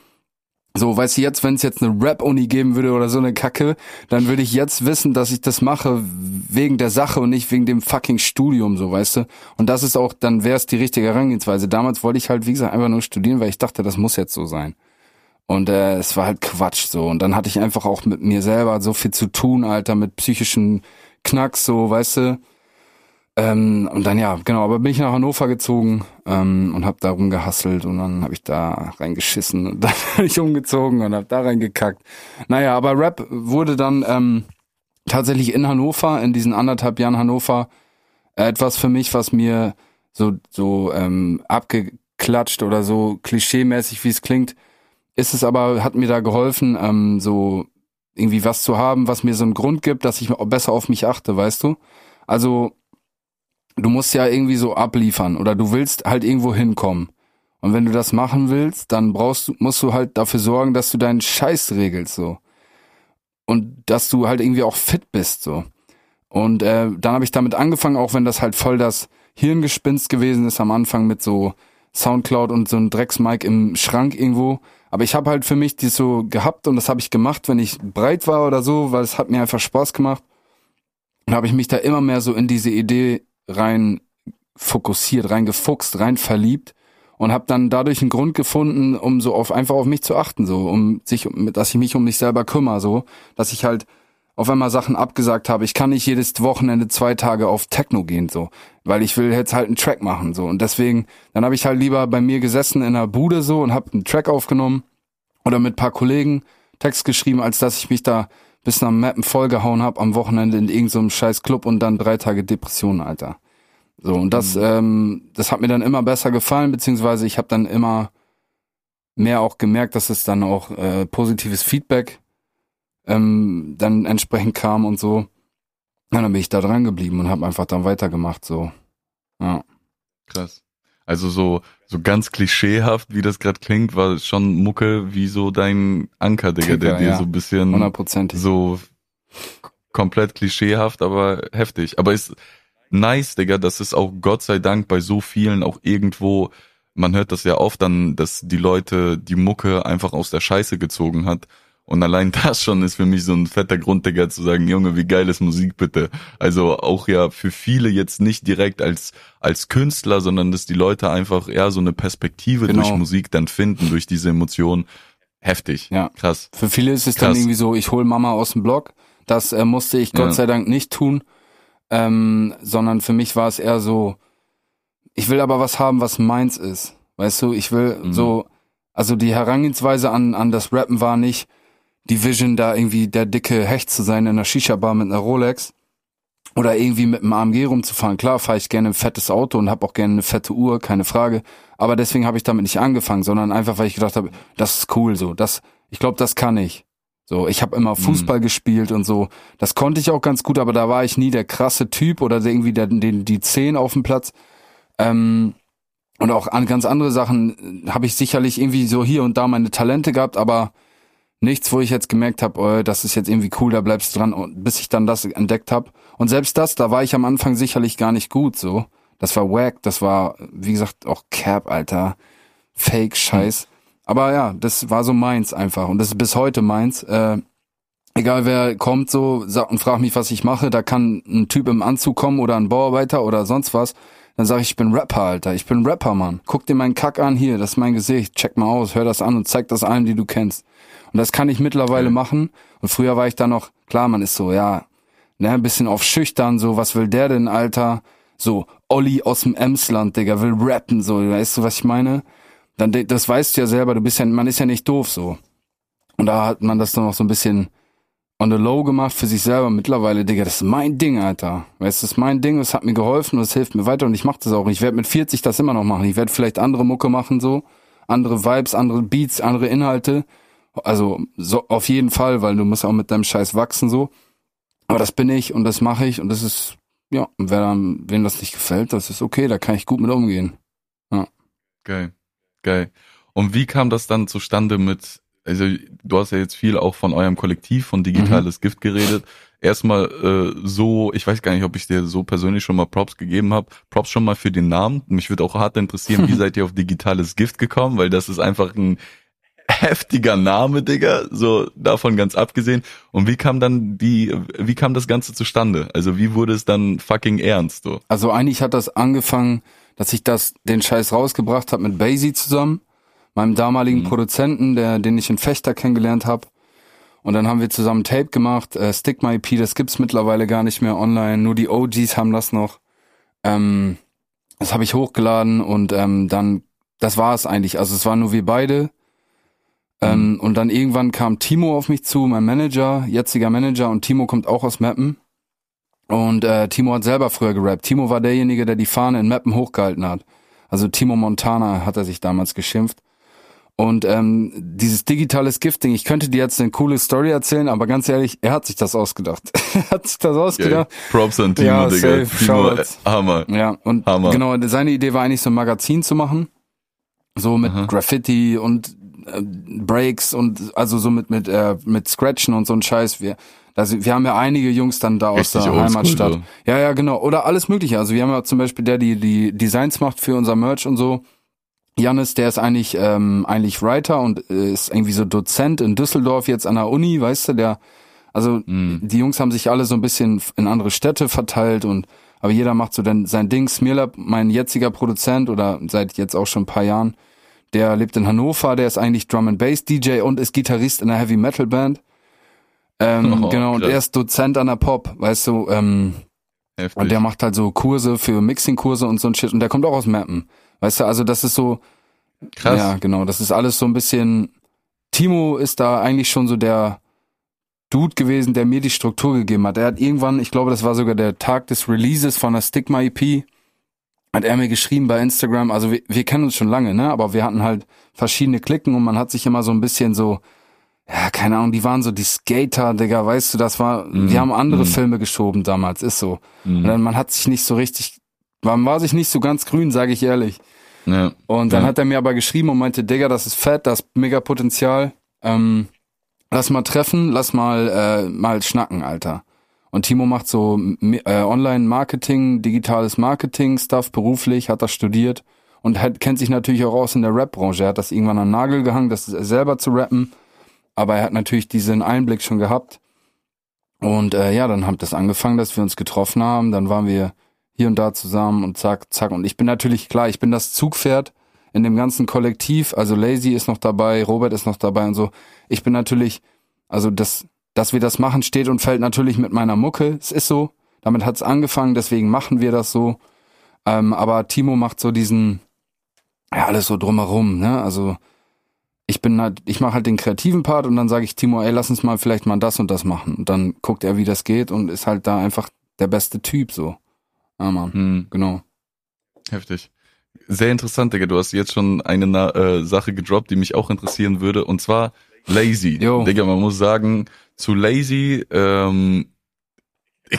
so, weißt du, jetzt, wenn es jetzt eine Rap-Uni geben würde oder so eine Kacke, dann würde ich jetzt wissen, dass ich das mache wegen der Sache und nicht wegen dem fucking Studium, so, weißt du. Und das ist auch, dann wäre es die richtige Herangehensweise. Damals wollte ich halt, wie gesagt, einfach nur studieren, weil ich dachte, das muss jetzt so sein. Und äh, es war halt Quatsch so. Und dann hatte ich einfach auch mit mir selber so viel zu tun, Alter, mit psychischen Knacks, so, weißt du ähm, und dann ja, genau, aber bin ich nach Hannover gezogen ähm, und habe da rumgehasselt und dann habe ich da reingeschissen und dann bin ich umgezogen und habe da reingekackt. Naja, aber Rap wurde dann ähm, tatsächlich in Hannover, in diesen anderthalb Jahren Hannover, etwas für mich, was mir so, so ähm, abgeklatscht oder so klischeemäßig, wie es klingt, ist es aber, hat mir da geholfen, ähm, so irgendwie was zu haben, was mir so einen Grund gibt, dass ich besser auf mich achte, weißt du? Also du musst ja irgendwie so abliefern oder du willst halt irgendwo hinkommen. Und wenn du das machen willst, dann brauchst du, musst du halt dafür sorgen, dass du deinen Scheiß regelst, so. Und dass du halt irgendwie auch fit bist, so. Und äh, dann habe ich damit angefangen, auch wenn das halt voll das Hirngespinst gewesen ist am Anfang mit so Soundcloud und so ein Drecksmic im Schrank irgendwo. Aber ich habe halt für mich die so gehabt und das habe ich gemacht, wenn ich breit war oder so, weil es hat mir einfach Spaß gemacht. Und habe ich mich da immer mehr so in diese Idee rein fokussiert, rein gefuchst, rein verliebt und habe dann dadurch einen Grund gefunden, um so auf einfach auf mich zu achten, so um sich, dass ich mich um mich selber kümmere, so, dass ich halt auf einmal Sachen abgesagt habe. Ich kann nicht jedes Wochenende zwei Tage auf Techno gehen, so, weil ich will jetzt halt einen Track machen, so und deswegen, dann habe ich halt lieber bei mir gesessen in der Bude so und habe einen Track aufgenommen oder mit paar Kollegen Text geschrieben, als dass ich mich da bis nach Mappen vollgehauen hab am Wochenende in irgendeinem so scheiß Club und dann drei Tage Depression, Alter. So, und das, mhm. ähm, das hat mir dann immer besser gefallen, beziehungsweise ich habe dann immer mehr auch gemerkt, dass es dann auch äh, positives Feedback ähm, dann entsprechend kam und so. Und dann bin ich da dran geblieben und habe einfach dann weitergemacht, so. Ja. Krass. Also so, so ganz klischeehaft, wie das gerade klingt, war schon Mucke wie so dein Anker, Digga, Kicker, der dir ja. so ein bisschen so komplett klischeehaft, aber heftig. Aber ist nice, Digga, das ist auch Gott sei Dank bei so vielen auch irgendwo, man hört das ja oft dann, dass die Leute die Mucke einfach aus der Scheiße gezogen hat und allein das schon ist für mich so ein fetter Grund, Digga, zu sagen, Junge, wie geil ist Musik bitte. Also auch ja für viele jetzt nicht direkt als, als Künstler, sondern dass die Leute einfach eher so eine Perspektive genau. durch Musik dann finden, durch diese Emotionen. Heftig. Ja. Krass. Für viele ist es Krass. dann irgendwie so, ich hol Mama aus dem Blog. Das äh, musste ich Gott ja. sei Dank nicht tun. ähm, sondern für mich war es eher so, ich will aber was haben, was meins ist. Weißt du, ich will mhm. so, also die Herangehensweise an, an das Rappen war nicht die Vision, da irgendwie der dicke Hecht zu sein in einer Shisha-Bar mit einer Rolex oder irgendwie mit einem AMG rumzufahren. Klar, fahre ich gerne ein fettes Auto und habe auch gerne eine fette Uhr, keine Frage. Aber deswegen habe ich damit nicht angefangen, sondern einfach, weil ich gedacht habe, das ist cool so. Das, ich glaube, das kann ich. So, ich habe immer mhm. Fußball mhm. gespielt und so. Das konnte ich auch ganz gut, aber da war ich nie der krasse Typ oder irgendwie der, den, die Zehn auf dem Platz. Ähm, und auch an ganz andere Sachen habe ich sicherlich irgendwie so hier und da meine Talente gehabt, aber nichts, wo ich jetzt gemerkt habe, oh, das ist jetzt irgendwie cool, da bleibst du dran, bis ich dann das entdeckt habe. Und selbst das, da war ich am Anfang sicherlich gar nicht gut so. Das war wack, das war, wie gesagt, auch Cap, Alter. Fake, Scheiß. Aber ja, das war so meins einfach. Und das ist bis heute meins. Äh, egal wer kommt so sagt und fragt mich, was ich mache, da kann ein Typ im Anzug kommen oder ein Bauarbeiter oder sonst was. Dann sage ich, ich bin Rapper, Alter. Ich bin Rapper, Mann. Guck dir meinen Kack an hier, das ist mein Gesicht. Check mal aus, hör das an und zeig das allen, die du kennst. Und das kann ich mittlerweile machen. Und früher war ich da noch, klar, man ist so, ja, ne, ein bisschen auf schüchtern, so, was will der denn, Alter? So, Olli aus dem Emsland, Digga, will rappen, so, weißt du, was ich meine? Dann, das weißt du ja selber, du bist ja, man ist ja nicht doof, so. Und da hat man das dann noch so ein bisschen on the low gemacht für sich selber. Mittlerweile, Digga, das ist mein Ding, Alter. Weißt du, das ist mein Ding, das hat mir geholfen und das hilft mir weiter und ich mach das auch. Ich werde mit 40 das immer noch machen. Ich werde vielleicht andere Mucke machen, so. Andere Vibes, andere Beats, andere Inhalte. Also, so, auf jeden Fall, weil du musst auch mit deinem Scheiß wachsen, so. Aber das bin ich und das mache ich und das ist, ja, wer dann, wem das nicht gefällt, das ist okay, da kann ich gut mit umgehen. Ja. Geil. Geil. Und wie kam das dann zustande mit also du hast ja jetzt viel auch von eurem Kollektiv, von Digitales mhm. Gift geredet. Erstmal äh, so, ich weiß gar nicht, ob ich dir so persönlich schon mal Props gegeben habe. Props schon mal für den Namen. Mich würde auch hart interessieren, wie seid ihr auf Digitales Gift gekommen, weil das ist einfach ein heftiger Name, Digga, so davon ganz abgesehen. Und wie kam dann die, wie kam das Ganze zustande? Also wie wurde es dann fucking ernst, so? Also eigentlich hat das angefangen, dass ich das, den Scheiß rausgebracht habe mit Basie zusammen meinem damaligen mhm. Produzenten, der, den ich in Fechter kennengelernt habe. Und dann haben wir zusammen Tape gemacht, äh, Stigma EP, das gibt's mittlerweile gar nicht mehr online, nur die OGs haben das noch. Ähm, das habe ich hochgeladen und ähm, dann, das war es eigentlich. Also es waren nur wir beide. Ähm, mhm. Und dann irgendwann kam Timo auf mich zu, mein Manager, jetziger Manager, und Timo kommt auch aus Mappen. Und äh, Timo hat selber früher gerappt. Timo war derjenige, der die Fahne in Mappen hochgehalten hat. Also Timo Montana hat er sich damals geschimpft. Und ähm, dieses digitales Gifting, ich könnte dir jetzt eine coole Story erzählen, aber ganz ehrlich, er hat sich das ausgedacht. er hat sich das ausgedacht. Yeah, Props an Timo, ja, Digga. Safe, Timo, äh, Hammer. Ja, und Hammer. genau, seine Idee war eigentlich so ein Magazin zu machen. So mit Aha. Graffiti und Breaks und also so mit mit äh, mit Scratchen und so ein Scheiß. Wir also wir haben ja einige Jungs dann da aus der Heimatstadt. So. Ja, ja, genau. Oder alles mögliche. Also wir haben ja zum Beispiel der, die die Designs macht für unser Merch und so Janis, der ist eigentlich ähm, eigentlich Writer und äh, ist irgendwie so Dozent in Düsseldorf jetzt an der Uni, weißt du, der also mm. die Jungs haben sich alle so ein bisschen in andere Städte verteilt und aber jeder macht so dann sein Ding. Smirlab, mein jetziger Produzent oder seit jetzt auch schon ein paar Jahren, der lebt in Hannover, der ist eigentlich Drum and Bass DJ und ist Gitarrist in einer Heavy Metal Band. Ähm, oh, genau, und er ist Dozent an der Pop, weißt du, ähm, Heftig. und der macht halt so Kurse für Mixing-Kurse und so ein Shit und der kommt auch aus Mappen. Weißt du, also das ist so. Krass. Ja, genau. Das ist alles so ein bisschen. Timo ist da eigentlich schon so der Dude gewesen, der mir die Struktur gegeben hat. Er hat irgendwann, ich glaube, das war sogar der Tag des Releases von der Stigma EP, hat er mir geschrieben bei Instagram. Also wir, wir kennen uns schon lange, ne? Aber wir hatten halt verschiedene Klicken und man hat sich immer so ein bisschen so, ja, keine Ahnung, die waren so die Skater, Digga, weißt du, das war, mm, wir haben andere mm. Filme geschoben damals, ist so. Mm. Und dann, man hat sich nicht so richtig man war sich nicht so ganz grün, sage ich ehrlich. Ja. Und dann ja. hat er mir aber geschrieben und meinte, Digga, das ist fett, das ist mega Potenzial. Ähm, lass mal treffen, lass mal äh, mal schnacken, Alter. Und Timo macht so äh, Online-Marketing, digitales Marketing-Stuff beruflich, hat das studiert und hat, kennt sich natürlich auch aus in der Rap-Branche. Er hat das irgendwann an Nagel gehangen, das selber zu rappen. Aber er hat natürlich diesen Einblick schon gehabt. Und äh, ja, dann hat das angefangen, dass wir uns getroffen haben. Dann waren wir hier und da zusammen und zack, zack. Und ich bin natürlich klar, ich bin das Zugpferd in dem ganzen Kollektiv. Also Lazy ist noch dabei, Robert ist noch dabei und so. Ich bin natürlich, also das, dass wir das machen, steht und fällt natürlich mit meiner Mucke. Es ist so. Damit hat's angefangen, deswegen machen wir das so. Ähm, aber Timo macht so diesen, ja, alles so drumherum, ne? Also ich bin halt, ich mache halt den kreativen Part und dann sage ich Timo, ey, lass uns mal vielleicht mal das und das machen. Und dann guckt er, wie das geht und ist halt da einfach der beste Typ so. Ja, Mann, hm. genau. Heftig. Sehr interessant, Digga. Du hast jetzt schon eine äh, Sache gedroppt, die mich auch interessieren würde. Und zwar Lazy. Jo. Digga, man muss sagen, zu Lazy, ähm,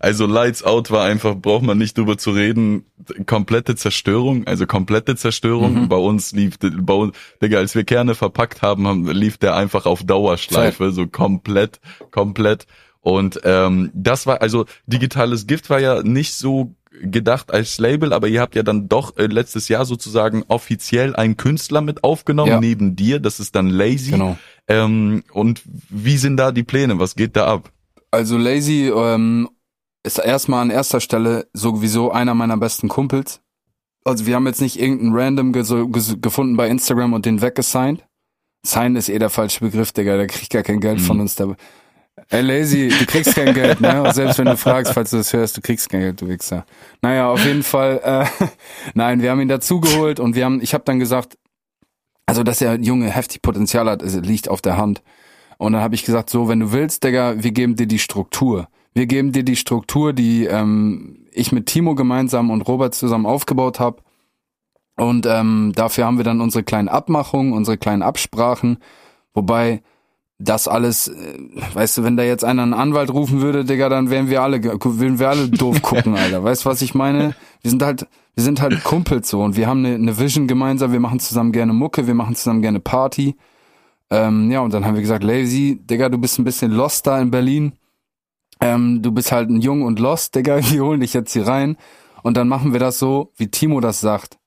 also Lights Out war einfach, braucht man nicht drüber zu reden, komplette Zerstörung, also komplette Zerstörung. Mhm. Bei uns lief, bei uns, Digga, als wir Kerne verpackt haben, haben lief der einfach auf Dauerschleife, so komplett, komplett. Und ähm, das war, also digitales Gift war ja nicht so gedacht als Label, aber ihr habt ja dann doch äh, letztes Jahr sozusagen offiziell einen Künstler mit aufgenommen ja. neben dir. Das ist dann Lazy. Genau. Ähm, und wie sind da die Pläne? Was geht da ab? Also Lazy ähm, ist erstmal an erster Stelle sowieso einer meiner besten Kumpels. Also wir haben jetzt nicht irgendeinen Random gefunden bei Instagram und den weggesigned. Sign ist eh der falsche Begriff, Digga. Der kriegt gar kein Geld mhm. von uns. Der, Ey, Lazy, du kriegst kein Geld, ne? Und selbst wenn du fragst, falls du das hörst, du kriegst kein Geld, du Wichser. Naja, auf jeden Fall, äh, nein, wir haben ihn dazugeholt und wir haben, ich habe dann gesagt, also dass er Junge heftig Potenzial hat, liegt auf der Hand. Und dann habe ich gesagt, so, wenn du willst, Digga, wir geben dir die Struktur. Wir geben dir die Struktur, die ähm, ich mit Timo gemeinsam und Robert zusammen aufgebaut habe. Und ähm, dafür haben wir dann unsere kleinen Abmachungen, unsere kleinen Absprachen. Wobei das alles, äh, weißt du, wenn da jetzt einer einen Anwalt rufen würde, Digga, dann wären wir alle, würden wir alle doof gucken, Alter. Weißt du, was ich meine? Wir sind halt, wir sind halt Kumpels so und wir haben eine, eine Vision gemeinsam, wir machen zusammen gerne Mucke, wir machen zusammen gerne Party. Ähm, ja, und dann haben wir gesagt, Lazy, Digga, du bist ein bisschen lost da in Berlin. Ähm, du bist halt ein Jung und lost, Digga, wir holen dich jetzt hier rein. Und dann machen wir das so, wie Timo das sagt.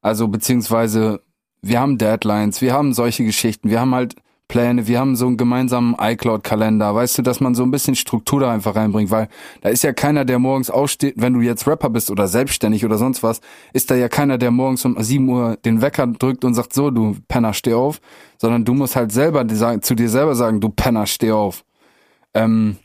Also, beziehungsweise, wir haben Deadlines, wir haben solche Geschichten, wir haben halt Pläne, wir haben so einen gemeinsamen iCloud-Kalender, weißt du, dass man so ein bisschen Struktur da einfach reinbringt, weil da ist ja keiner, der morgens aufsteht, wenn du jetzt Rapper bist oder selbstständig oder sonst was, ist da ja keiner, der morgens um 7 Uhr den Wecker drückt und sagt, so, du Penner, steh auf, sondern du musst halt selber zu dir selber sagen, du Penner, steh auf. Ähm,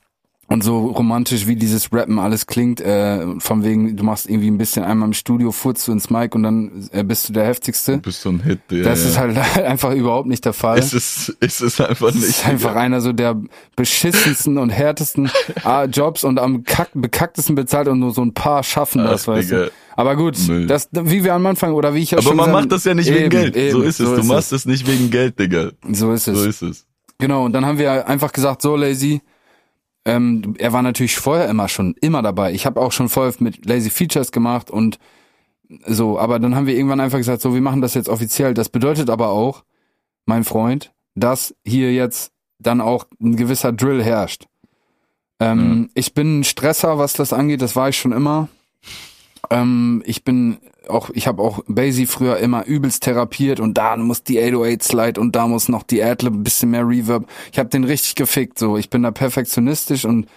und so romantisch wie dieses Rappen alles klingt, äh, von wegen, du machst irgendwie ein bisschen einmal im Studio, furzt du ins Mic und dann äh, bist du der Heftigste. Du bist so ein Hit, ja. Das ist halt einfach überhaupt nicht der Fall. Es ist, es ist einfach nicht. Es ist einfach einer so der beschissensten und härtesten ah, Jobs und am kack, bekacktesten bezahlt und nur so ein paar schaffen das, Ach, weißt Digga. du. Aber gut, Müll. das, wie wir am Anfang oder wie ich ja Aber schon man macht das ja nicht eben, wegen Geld. Eben, so ist es. So du ist machst es nicht wegen Geld, Digga. So ist es. So ist es. Genau, und dann haben wir einfach gesagt, so lazy, ähm, er war natürlich vorher immer schon immer dabei. Ich habe auch schon vorher mit Lazy Features gemacht und so, aber dann haben wir irgendwann einfach gesagt, so, wir machen das jetzt offiziell. Das bedeutet aber auch, mein Freund, dass hier jetzt dann auch ein gewisser Drill herrscht. Ähm, mhm. Ich bin ein Stresser, was das angeht, das war ich schon immer. Ähm, ich bin auch, ich habe auch Basie früher immer übelst therapiert und da muss die 808 Slide und da muss noch die Adlib ein bisschen mehr Reverb. Ich habe den richtig gefickt, so. Ich bin da perfektionistisch und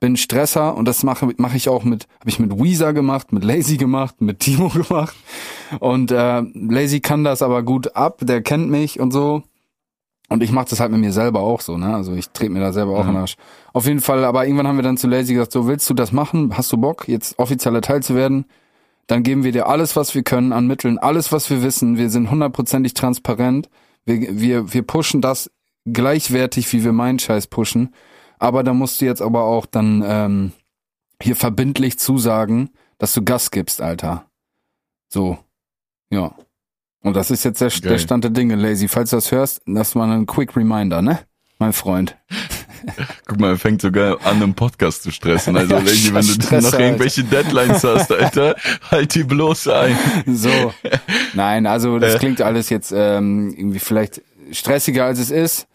bin Stresser und das mache mache ich auch mit habe ich mit Weezer gemacht, mit Lazy gemacht, mit Timo gemacht und äh, Lazy kann das aber gut ab, der kennt mich und so und ich mache das halt mit mir selber auch so, ne? Also ich trete mir da selber auch mhm. in den Arsch. Auf jeden Fall, aber irgendwann haben wir dann zu Lazy gesagt, so willst du das machen? Hast du Bock, jetzt offizieller Teil zu werden? Dann geben wir dir alles, was wir können an Mitteln, alles, was wir wissen. Wir sind hundertprozentig transparent. Wir, wir, wir pushen das gleichwertig, wie wir meinen Scheiß pushen. Aber da musst du jetzt aber auch dann ähm, hier verbindlich zusagen, dass du Gas gibst, Alter. So. Ja. Und das ist jetzt der, der Stand der Dinge, Lazy. Falls du das hörst, das war ein Quick Reminder, ne? Mein Freund. Guck mal, er fängt sogar an, einen Podcast zu stressen. Also, ja, wenn du noch irgendwelche Deadlines hast, Alter, halt die bloß ein. So. Nein, also das äh. klingt alles jetzt ähm, irgendwie vielleicht stressiger, als es ist.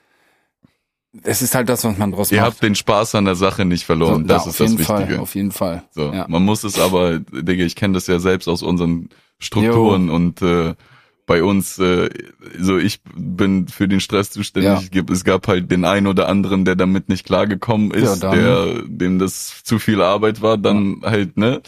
Es ist halt das, was man draus Ihr macht. Ihr habt den Spaß an der Sache nicht verloren. So, das ja, ist das Wichtige. Fall, auf jeden Fall. So, ja. man muss es aber, Digga, ich kenne das ja selbst aus unseren Strukturen jo. und äh, bei uns, äh, so ich bin für den Stress zuständig. Ja. Es gab halt den einen oder anderen, der damit nicht klargekommen ist, ja, der dem das zu viel Arbeit war, dann ja. halt, ne?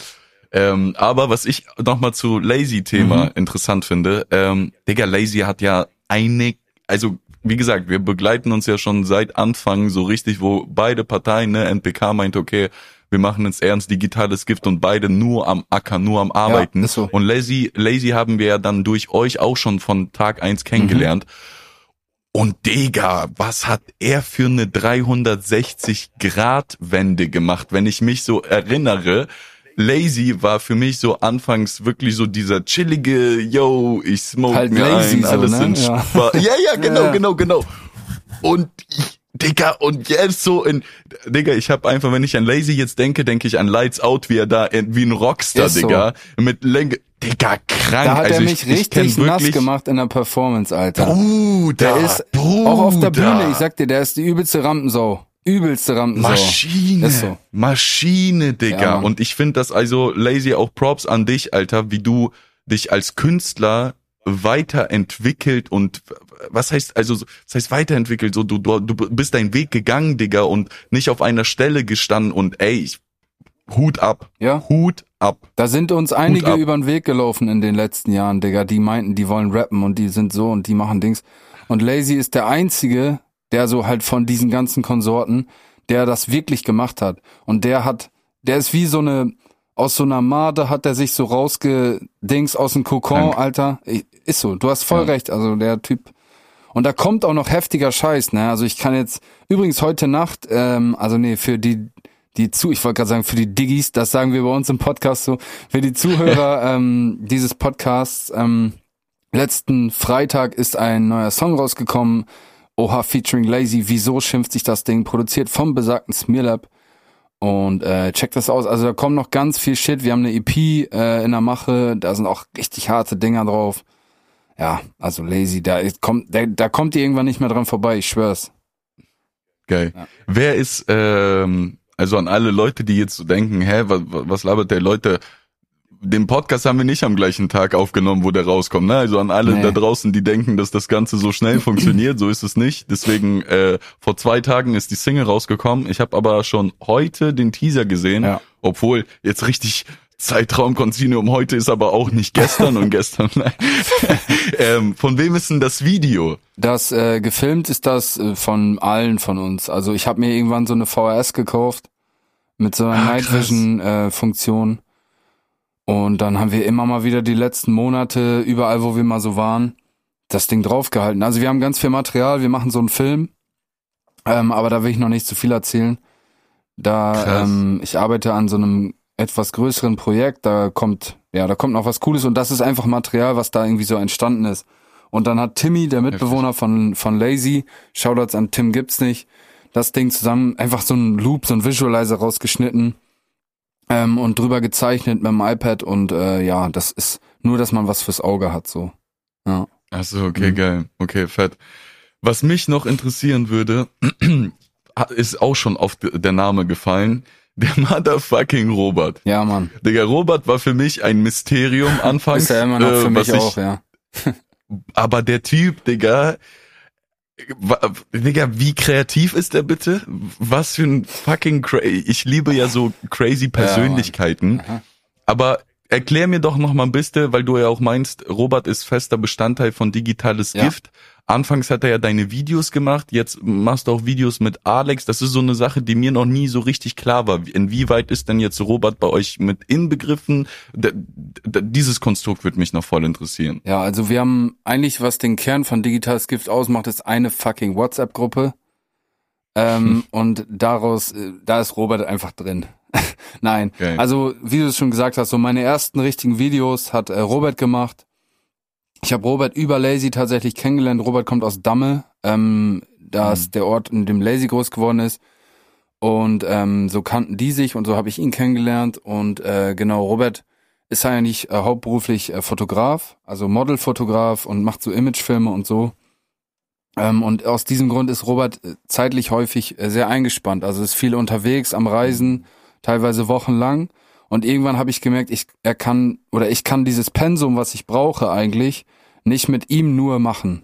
Ähm, aber was ich nochmal zu Lazy-Thema mhm. interessant finde, ähm, Digga, Lazy hat ja eine, also wie gesagt, wir begleiten uns ja schon seit Anfang so richtig, wo beide Parteien, ne, NPK meint, okay, wir machen ins Ernst digitales Gift und beide nur am Acker, nur am Arbeiten. Ja, so. Und Lazy, Lazy haben wir ja dann durch euch auch schon von Tag eins kennengelernt. Mhm. Und Digga, was hat er für eine 360-Grad-Wende gemacht, wenn ich mich so erinnere? Lazy war für mich so anfangs wirklich so dieser chillige, yo, ich smoke halt mir ein, alles so, ne? in ja. ja, ja, genau, ja. genau, genau. Und ich, Digga, und jetzt so in, Digga, ich habe einfach, wenn ich an Lazy jetzt denke, denke ich an Lights Out, wie er da, wie ein Rockstar, Ist Digga, so. mit Länge, Digga, krank. Da hat also er mich ich, richtig ich nass gemacht in der Performance, Alter. Bruder, der ist Bruder. auch auf der Bühne, ich sag dir, der ist die übelste Rampensau. Übelste Rampensau. Maschine. So. Maschine, Digga. Ja, und ich finde das also, Lazy, auch Props an dich, Alter, wie du dich als Künstler weiterentwickelt und was heißt also das heißt weiterentwickelt? So du du, du bist deinen Weg gegangen Digga und nicht auf einer Stelle gestanden und ey ich, Hut ab. Ja. Hut ab. Da sind uns einige über den Weg gelaufen in den letzten Jahren Digga. Die meinten die wollen rappen und die sind so und die machen Dings. Und Lazy ist der einzige der so halt von diesen ganzen Konsorten der das wirklich gemacht hat. Und der hat der ist wie so eine aus so einer Made hat er sich so rausgedings aus dem Kokon, Dank. Alter. Ist so, du hast voll ja. recht. Also der Typ. Und da kommt auch noch heftiger Scheiß, ne? Also ich kann jetzt, übrigens heute Nacht, ähm, also nee, für die, die zu, ich wollte gerade sagen, für die Diggis, das sagen wir bei uns im Podcast so, für die Zuhörer ähm, dieses Podcasts, ähm, letzten Freitag ist ein neuer Song rausgekommen, Oha featuring Lazy, wieso schimpft sich das Ding, produziert vom besagten Smearlab. Und äh, checkt das aus. Also da kommt noch ganz viel Shit. Wir haben eine EP äh, in der Mache. Da sind auch richtig harte Dinger drauf. Ja, also Lazy, da kommt, da, da kommt ihr irgendwann nicht mehr dran vorbei. Ich schwör's. Geil. Ja. Wer ist ähm, also an alle Leute, die jetzt so denken, hä, was, was labert der Leute? Den Podcast haben wir nicht am gleichen Tag aufgenommen, wo der rauskommt. Ne? Also an alle nee. da draußen, die denken, dass das Ganze so schnell funktioniert, so ist es nicht. Deswegen äh, vor zwei Tagen ist die Single rausgekommen. Ich habe aber schon heute den Teaser gesehen, ja. obwohl jetzt richtig Zeitraumkontinuum heute ist aber auch nicht gestern und gestern. Nein. ähm, von wem ist denn das Video? Das äh, gefilmt ist das äh, von allen von uns. Also ich habe mir irgendwann so eine VHS gekauft mit so einer ah, Night Vision äh, Funktion und dann haben wir immer mal wieder die letzten Monate, überall wo wir mal so waren, das Ding draufgehalten. Also wir haben ganz viel Material, wir machen so einen Film, ähm, aber da will ich noch nicht zu viel erzählen. Da ähm, ich arbeite an so einem etwas größeren Projekt, da kommt ja, da kommt noch was Cooles und das ist einfach Material, was da irgendwie so entstanden ist. Und dann hat Timmy, der Mitbewohner von von Lazy, Shoutouts an Tim gibt's nicht, das Ding zusammen einfach so ein Loop, so ein Visualizer rausgeschnitten ähm, und drüber gezeichnet mit dem iPad und äh, ja, das ist nur, dass man was fürs Auge hat, so. Ja. Achso, okay, mhm. geil. Okay, fett. Was mich noch interessieren würde, ist auch schon auf der Name gefallen. Der Motherfucking Robert. Ja, Mann. Digga, Robert war für mich ein Mysterium anfangs. ist ja immer noch für äh, mich auch, ja. aber der Typ, Digga, Digga, wie kreativ ist er bitte? Was für ein fucking cra Ich liebe ja so crazy Persönlichkeiten. Ja, aber erklär mir doch noch mal ein bisschen, weil du ja auch meinst, Robert ist fester Bestandteil von digitales ja. Gift. Anfangs hat er ja deine Videos gemacht, jetzt machst du auch Videos mit Alex. Das ist so eine Sache, die mir noch nie so richtig klar war. Inwieweit ist denn jetzt Robert bei euch mit inbegriffen? D dieses Konstrukt wird mich noch voll interessieren. Ja, also wir haben eigentlich, was den Kern von Digitales Gift ausmacht, ist eine fucking WhatsApp-Gruppe. Ähm, hm. Und daraus, äh, da ist Robert einfach drin. Nein, okay. also wie du es schon gesagt hast, so meine ersten richtigen Videos hat äh, Robert gemacht. Ich habe Robert über Lazy tatsächlich kennengelernt. Robert kommt aus Damme, ähm, da ist mhm. der Ort, in dem Lazy groß geworden ist. Und ähm, so kannten die sich und so habe ich ihn kennengelernt. Und äh, genau, Robert ist eigentlich äh, hauptberuflich äh, Fotograf, also Modelfotograf und macht so Imagefilme und so. Ähm, und aus diesem Grund ist Robert äh, zeitlich häufig äh, sehr eingespannt. Also ist viel unterwegs am Reisen, teilweise wochenlang. Und irgendwann habe ich gemerkt, ich er kann oder ich kann dieses Pensum, was ich brauche eigentlich, nicht mit ihm nur machen.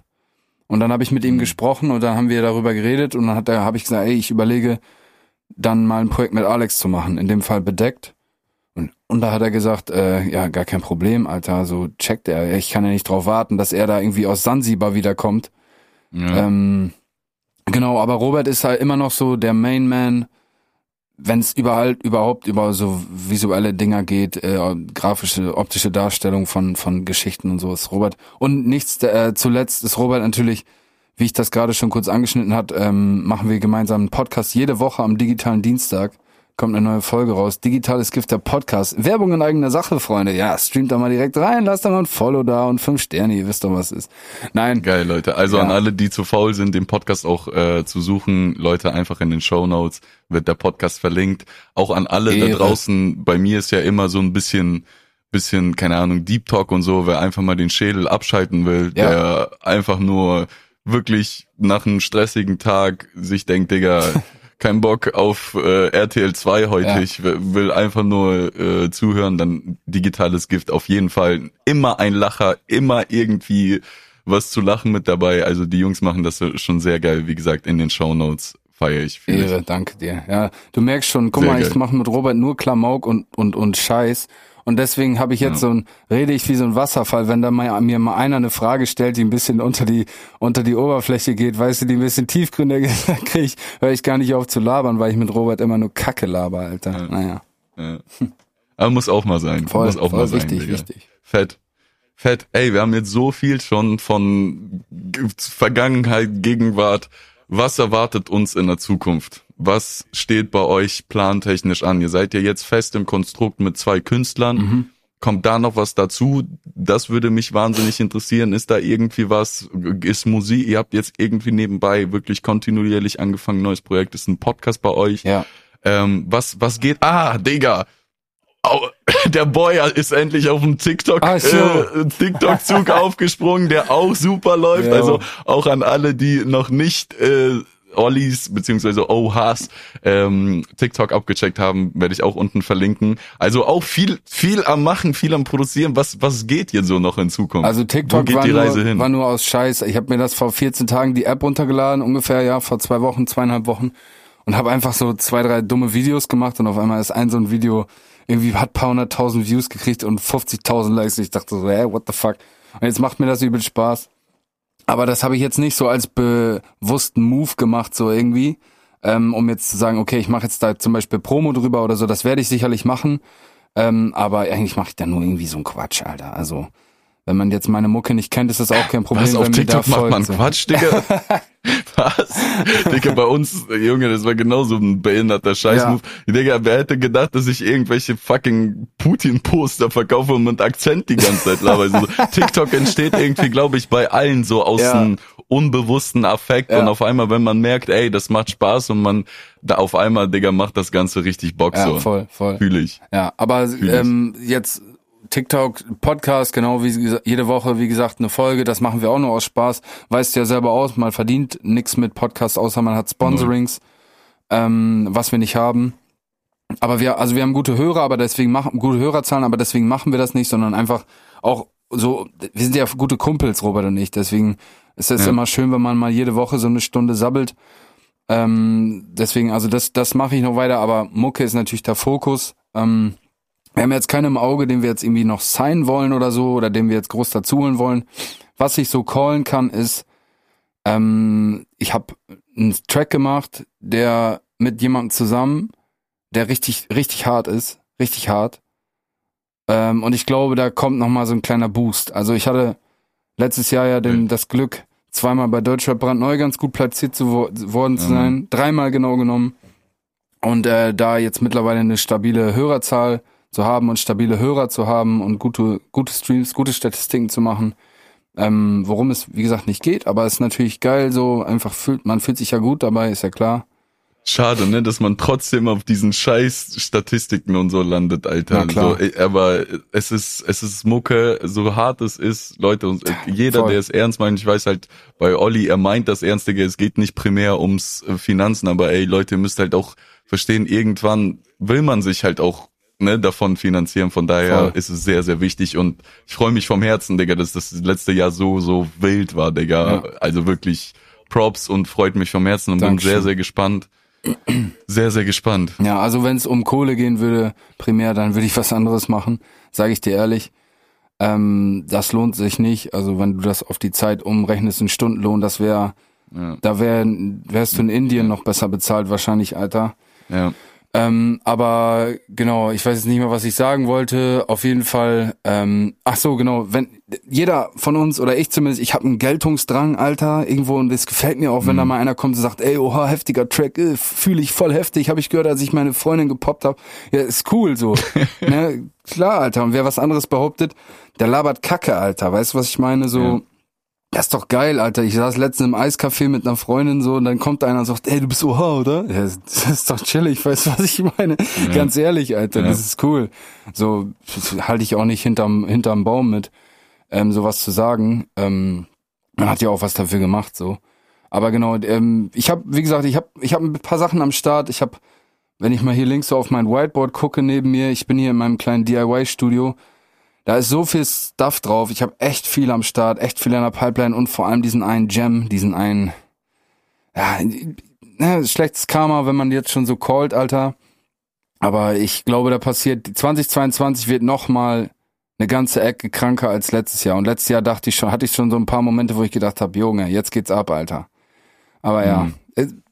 Und dann habe ich mit ihm mhm. gesprochen und dann haben wir darüber geredet und dann hat er habe ich gesagt, ey, ich überlege dann mal ein Projekt mit Alex zu machen, in dem Fall bedeckt. Und, und da hat er gesagt, äh, ja, gar kein Problem, Alter, so checkt er. Ich kann ja nicht drauf warten, dass er da irgendwie aus Sansibar wiederkommt. Ja. Ähm, genau, aber Robert ist halt immer noch so der Main Man wenn es überall überhaupt über so visuelle Dinger geht, äh, grafische, optische Darstellung von von Geschichten und so ist Robert. Und nichts äh, zuletzt ist Robert natürlich, wie ich das gerade schon kurz angeschnitten hat, ähm, machen wir gemeinsam einen Podcast jede Woche am digitalen Dienstag kommt eine neue Folge raus. Digitales Gift der Podcast. Werbung in eigener Sache, Freunde. Ja, streamt da mal direkt rein, lasst da mal ein Follow da und fünf Sterne, ihr wisst doch, was ist. Nein. Geil, Leute. Also ja. an alle, die zu faul sind, den Podcast auch äh, zu suchen, Leute, einfach in den Show Notes wird der Podcast verlinkt. Auch an alle Ehre. da draußen, bei mir ist ja immer so ein bisschen bisschen, keine Ahnung, Deep Talk und so, wer einfach mal den Schädel abschalten will, ja. der einfach nur wirklich nach einem stressigen Tag sich denkt, Digga, kein Bock auf äh, RTL 2 heute, ja. ich will einfach nur äh, zuhören, dann digitales Gift auf jeden Fall. Immer ein Lacher, immer irgendwie was zu lachen mit dabei. Also die Jungs machen das schon sehr geil, wie gesagt, in den Show Notes feiere ich. Ehre, danke dir. Ja, du merkst schon, guck sehr mal, geil. ich mache mit Robert nur Klamauk und und und Scheiß und deswegen habe ich jetzt ja. so ein, rede ich wie so ein Wasserfall, wenn da mal, mir mal einer eine Frage stellt, die ein bisschen unter die, unter die Oberfläche geht, weißt du, die ein bisschen tiefgründiger kriege, höre ich gar nicht auf zu labern, weil ich mit Robert immer nur Kacke laber, Alter. Ja. Naja. Ja. Aber muss auch mal sein. Voll, muss auch voll mal sein. Richtig, richtig. Fett. Fett. Ey, wir haben jetzt so viel schon von Vergangenheit, Gegenwart. Was erwartet uns in der Zukunft? Was steht bei euch plantechnisch an? Ihr seid ja jetzt fest im Konstrukt mit zwei Künstlern. Mhm. Kommt da noch was dazu? Das würde mich wahnsinnig interessieren. Ist da irgendwie was? Ist Musik? Ihr habt jetzt irgendwie nebenbei wirklich kontinuierlich angefangen, neues Projekt. Ist ein Podcast bei euch? Ja. Ähm, was, was geht? Ah, Digga. Oh, der Boy ist endlich auf dem TikTok, so. äh, TikTok-Zug aufgesprungen, der auch super läuft. Ja. Also auch an alle, die noch nicht äh, Ollis beziehungsweise Ohas ähm, TikTok abgecheckt haben, werde ich auch unten verlinken. Also auch viel, viel am Machen, viel am Produzieren. Was, was geht hier so noch in Zukunft? Also TikTok war, nur, hin? war nur aus Scheiß. Ich habe mir das vor 14 Tagen die App runtergeladen, ungefähr ja vor zwei Wochen, zweieinhalb Wochen und habe einfach so zwei, drei dumme Videos gemacht und auf einmal ist ein so ein Video irgendwie hat paar hunderttausend Views gekriegt und 50.000 Likes. Ich dachte so, hey, what the fuck? Und jetzt macht mir das übel Spaß. Aber das habe ich jetzt nicht so als bewussten Move gemacht, so irgendwie, ähm, um jetzt zu sagen, okay, ich mache jetzt da zum Beispiel Promo drüber oder so. Das werde ich sicherlich machen. Ähm, aber eigentlich mache ich da nur irgendwie so einen Quatsch, Alter. Also wenn man jetzt meine Mucke nicht kennt, ist das auch kein Problem. Was, auf TikTok macht man Quatsch, Digga? Was? Digga, bei uns, Junge, das war genauso ein behinderter Scheißmove. Ja. Digga, wer hätte gedacht, dass ich irgendwelche fucking Putin-Poster verkaufe und mit Akzent die ganze Zeit laber. Also, TikTok entsteht irgendwie, glaube ich, bei allen so aus ja. einem unbewussten Affekt ja. und auf einmal, wenn man merkt, ey, das macht Spaß und man da auf einmal, Digga, macht das Ganze richtig Bock ja, so. voll, voll. Fühle ich. Ja, aber ähm, jetzt TikTok, Podcast, genau wie jede Woche, wie gesagt, eine Folge, das machen wir auch nur aus Spaß. Weißt ja selber aus, man verdient nichts mit Podcast, außer man hat Sponsorings, ähm, was wir nicht haben. Aber wir, also wir haben gute Hörer, aber deswegen machen, gute Hörerzahlen, aber deswegen machen wir das nicht, sondern einfach auch so, wir sind ja gute Kumpels, Robert und ich, deswegen ist es ja. immer schön, wenn man mal jede Woche so eine Stunde sabbelt. Ähm, deswegen, also das, das mache ich noch weiter, aber Mucke ist natürlich der Fokus. Ähm, wir haben jetzt keinen im Auge, den wir jetzt irgendwie noch signen wollen oder so, oder den wir jetzt groß dazuholen wollen. Was ich so callen kann, ist, ähm, ich habe einen Track gemacht, der mit jemandem zusammen, der richtig, richtig hart ist, richtig hart. Ähm, und ich glaube, da kommt noch mal so ein kleiner Boost. Also ich hatte letztes Jahr ja den, das Glück, zweimal bei Deutschrap brandneu ganz gut platziert zu wo worden zu sein, mhm. dreimal genau genommen. Und äh, da jetzt mittlerweile eine stabile Hörerzahl zu haben und stabile Hörer zu haben und gute, gute Streams, gute Statistiken zu machen. Ähm, worum es, wie gesagt, nicht geht, aber es ist natürlich geil, so einfach fühlt, man fühlt sich ja gut dabei, ist ja klar. Schade, ne, dass man trotzdem auf diesen scheiß Statistiken und so landet, Alter. Na klar. So, aber es ist, es ist Mucke, so hart es ist, Leute, und jeder, Voll. der es ernst meint, ich weiß halt, bei Olli, er meint das Ernstige, es geht nicht primär ums Finanzen, aber ey, Leute, ihr müsst halt auch verstehen, irgendwann will man sich halt auch ne, davon finanzieren. Von daher Voll. ist es sehr, sehr wichtig und ich freue mich vom Herzen, Digga, dass das letzte Jahr so, so wild war, Digga. Ja. Also wirklich Props und freut mich vom Herzen und Dankeschön. bin sehr, sehr gespannt. Sehr, sehr gespannt. Ja, also wenn es um Kohle gehen würde, primär, dann würde ich was anderes machen, sage ich dir ehrlich. Ähm, das lohnt sich nicht. Also wenn du das auf die Zeit umrechnest, ein Stundenlohn, das wäre, ja. da wär, wärst du in Indien noch besser bezahlt wahrscheinlich, Alter. Ja. Ähm, aber genau, ich weiß jetzt nicht mehr, was ich sagen wollte. Auf jeden Fall, ähm, ach so, genau, wenn jeder von uns oder ich zumindest, ich habe einen Geltungsdrang, Alter, irgendwo und es gefällt mir auch, wenn mhm. da mal einer kommt und sagt, ey, oha, heftiger Track, äh, fühle ich voll heftig, habe ich gehört, als ich meine Freundin gepoppt habe. Ja, ist cool so. ne? Klar, Alter. Und wer was anderes behauptet, der labert Kacke, Alter. Weißt du, was ich meine? So. Ja das ist doch geil, Alter. Ich saß letztens im Eiscafé mit einer Freundin so und dann kommt einer und sagt, ey, du bist Oha, oder? Ja, das ist doch chillig, weißt du, was ich meine? Ja. Ganz ehrlich, Alter, ja. das ist cool. So halte ich auch nicht hinterm, hinterm Baum mit, ähm, sowas zu sagen. Ähm, man hat ja auch was dafür gemacht, so. Aber genau, ähm, ich habe, wie gesagt, ich habe ich hab ein paar Sachen am Start. Ich habe, wenn ich mal hier links so auf mein Whiteboard gucke neben mir, ich bin hier in meinem kleinen DIY-Studio, da ist so viel Stuff drauf. Ich habe echt viel am Start, echt viel in der Pipeline und vor allem diesen einen Gem, diesen einen, ja, ne, schlechtes Karma, wenn man jetzt schon so callt, Alter. Aber ich glaube, da passiert, 2022 wird nochmal eine ganze Ecke kranker als letztes Jahr. Und letztes Jahr dachte ich schon, hatte ich schon so ein paar Momente, wo ich gedacht habe, Junge, jetzt geht's ab, Alter. Aber ja, mhm.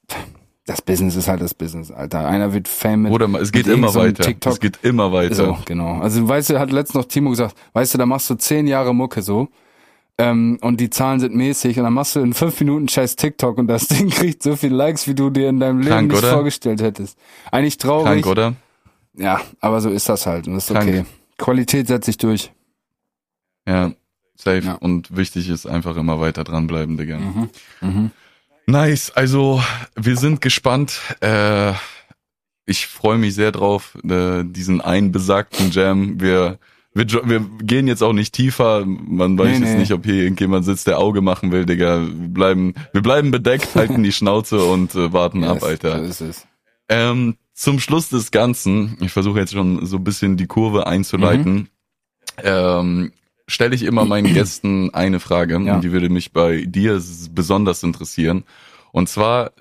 Das Business ist halt das Business, Alter. Einer wird famous. Oder es geht immer so weiter. TikTok. Es geht immer weiter. So, genau. Also weißt du, hat letztens noch Timo gesagt, weißt du, da machst du zehn Jahre Mucke so. Ähm, und die Zahlen sind mäßig und dann machst du in fünf Minuten scheiß TikTok und das Ding kriegt so viel Likes, wie du dir in deinem Leben Krank, nicht oder? vorgestellt hättest. Eigentlich traurig. Krank, oder? Ja, aber so ist das halt und das ist Krank. okay. Qualität setzt sich durch. Ja, safe. Ja. Und wichtig ist einfach immer weiter dranbleiben, Digga. Mhm. Mhm. Nice, also wir sind gespannt. Äh, ich freue mich sehr drauf, äh, diesen einen besagten Jam. Wir, wir, wir gehen jetzt auch nicht tiefer. Man weiß nee, jetzt nee. nicht, ob hier irgendjemand sitzt, der Auge machen will, Digga. Wir bleiben, wir bleiben bedeckt, halten die Schnauze und äh, warten yes, ab, Alter. So ist es. Ähm, zum Schluss des Ganzen, ich versuche jetzt schon so ein bisschen die Kurve einzuleiten. Mhm. Ähm, stelle ich immer meinen Gästen eine Frage, ja. und die würde mich bei dir besonders interessieren. Und zwar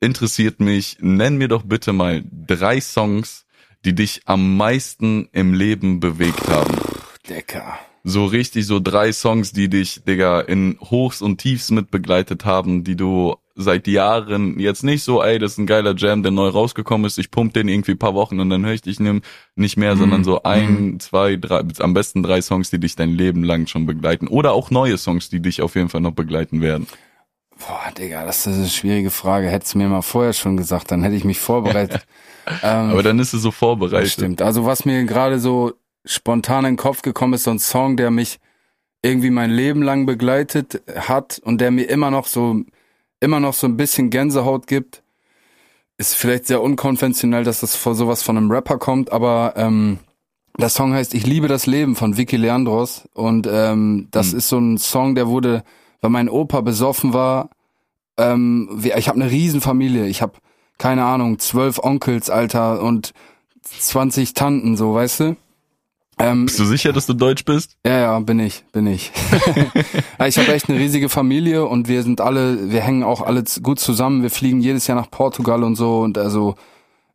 interessiert mich, nenn mir doch bitte mal drei Songs, die dich am meisten im Leben bewegt haben. Decker. So richtig, so drei Songs, die dich, Digga, in Hochs und Tiefs mit begleitet haben, die du seit Jahren jetzt nicht so, ey, das ist ein geiler Jam, der neu rausgekommen ist, ich pump den irgendwie paar Wochen und dann höre ich dich nicht mehr, mhm. sondern so ein, mhm. zwei, drei, am besten drei Songs, die dich dein Leben lang schon begleiten. Oder auch neue Songs, die dich auf jeden Fall noch begleiten werden. Boah, Digga, das ist eine schwierige Frage. Hättest du mir mal vorher schon gesagt, dann hätte ich mich vorbereitet. ähm, Aber dann ist es so vorbereitet. Stimmt. Also was mir gerade so spontan in den Kopf gekommen ist, so ein Song, der mich irgendwie mein Leben lang begleitet hat und der mir immer noch so immer noch so ein bisschen Gänsehaut gibt. Ist vielleicht sehr unkonventionell, dass das vor sowas von einem Rapper kommt, aber ähm, der Song heißt Ich liebe das Leben von Vicky Leandros und ähm, das mhm. ist so ein Song, der wurde, weil mein Opa besoffen war. Ähm, ich habe eine Riesenfamilie, ich habe keine Ahnung zwölf Onkels, Alter und 20 Tanten, so weißt du. Ähm, bist du sicher, dass du deutsch bist? Ja, ja, bin ich, bin ich. ich habe echt eine riesige Familie und wir sind alle, wir hängen auch alle gut zusammen. Wir fliegen jedes Jahr nach Portugal und so und also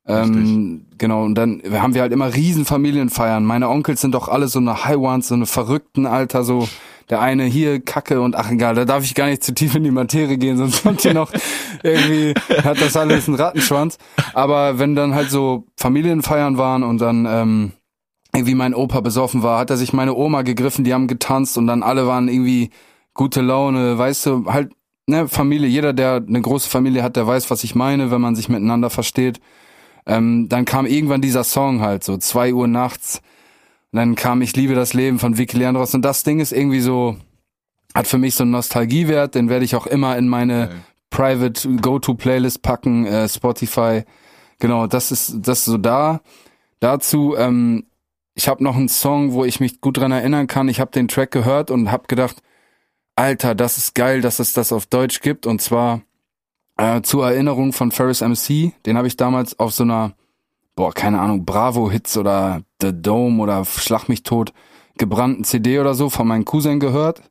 ähm, genau und dann haben wir halt immer riesen Familienfeiern. Meine Onkels sind doch alle so eine High Ones, so eine verrückten Alter, so der eine hier Kacke und ach egal, da darf ich gar nicht zu tief in die Materie gehen, sonst kommt hier noch irgendwie hat das alles einen Rattenschwanz. Aber wenn dann halt so Familienfeiern waren und dann ähm, irgendwie mein Opa besoffen war, hat er sich meine Oma gegriffen, die haben getanzt und dann alle waren irgendwie gute Laune, weißt du, halt, ne, Familie, jeder, der eine große Familie hat, der weiß, was ich meine, wenn man sich miteinander versteht. Ähm, dann kam irgendwann dieser Song halt, so zwei Uhr nachts. Und dann kam Ich liebe das Leben von Vicky Leandros und das Ding ist irgendwie so, hat für mich so einen Nostalgiewert, den werde ich auch immer in meine okay. Private Go-To-Playlist packen, äh, Spotify. Genau, das ist, das ist so da. Dazu, ähm, ich habe noch einen Song, wo ich mich gut dran erinnern kann. Ich habe den Track gehört und habe gedacht, Alter, das ist geil, dass es das auf Deutsch gibt. Und zwar äh, zur Erinnerung von Ferris MC. Den habe ich damals auf so einer, boah, keine Ahnung, Bravo-Hits oder The Dome oder Schlag mich tot gebrannten CD oder so von meinem Cousin gehört.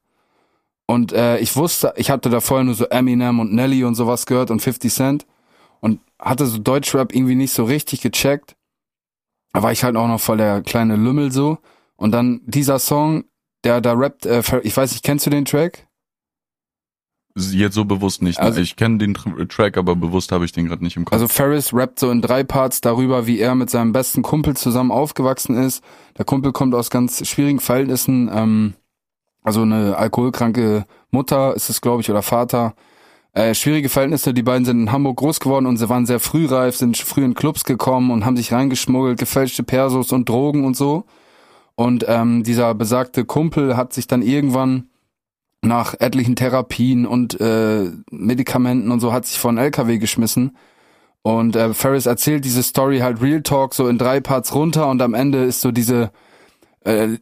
Und äh, ich wusste, ich hatte da vorher nur so Eminem und Nelly und sowas gehört und 50 Cent und hatte so Deutschrap irgendwie nicht so richtig gecheckt da war ich halt auch noch voll der kleine Lümmel so. Und dann dieser Song, der da rappt, äh, ich weiß nicht, kennst du den Track? jetzt so bewusst nicht. Also, ich kenne den Track, aber bewusst habe ich den gerade nicht im Kopf. Also Ferris rappt so in drei Parts darüber, wie er mit seinem besten Kumpel zusammen aufgewachsen ist. Der Kumpel kommt aus ganz schwierigen Verhältnissen. Ähm, also eine alkoholkranke Mutter ist es, glaube ich, oder Vater. Äh, schwierige Verhältnisse, die beiden sind in Hamburg groß geworden und sie waren sehr frühreif, sind früh in Clubs gekommen und haben sich reingeschmuggelt, gefälschte Persos und Drogen und so. Und ähm, dieser besagte Kumpel hat sich dann irgendwann nach etlichen Therapien und äh, Medikamenten und so hat sich von LKW geschmissen. Und äh, Ferris erzählt diese Story halt Real Talk so in drei Parts runter und am Ende ist so diese äh,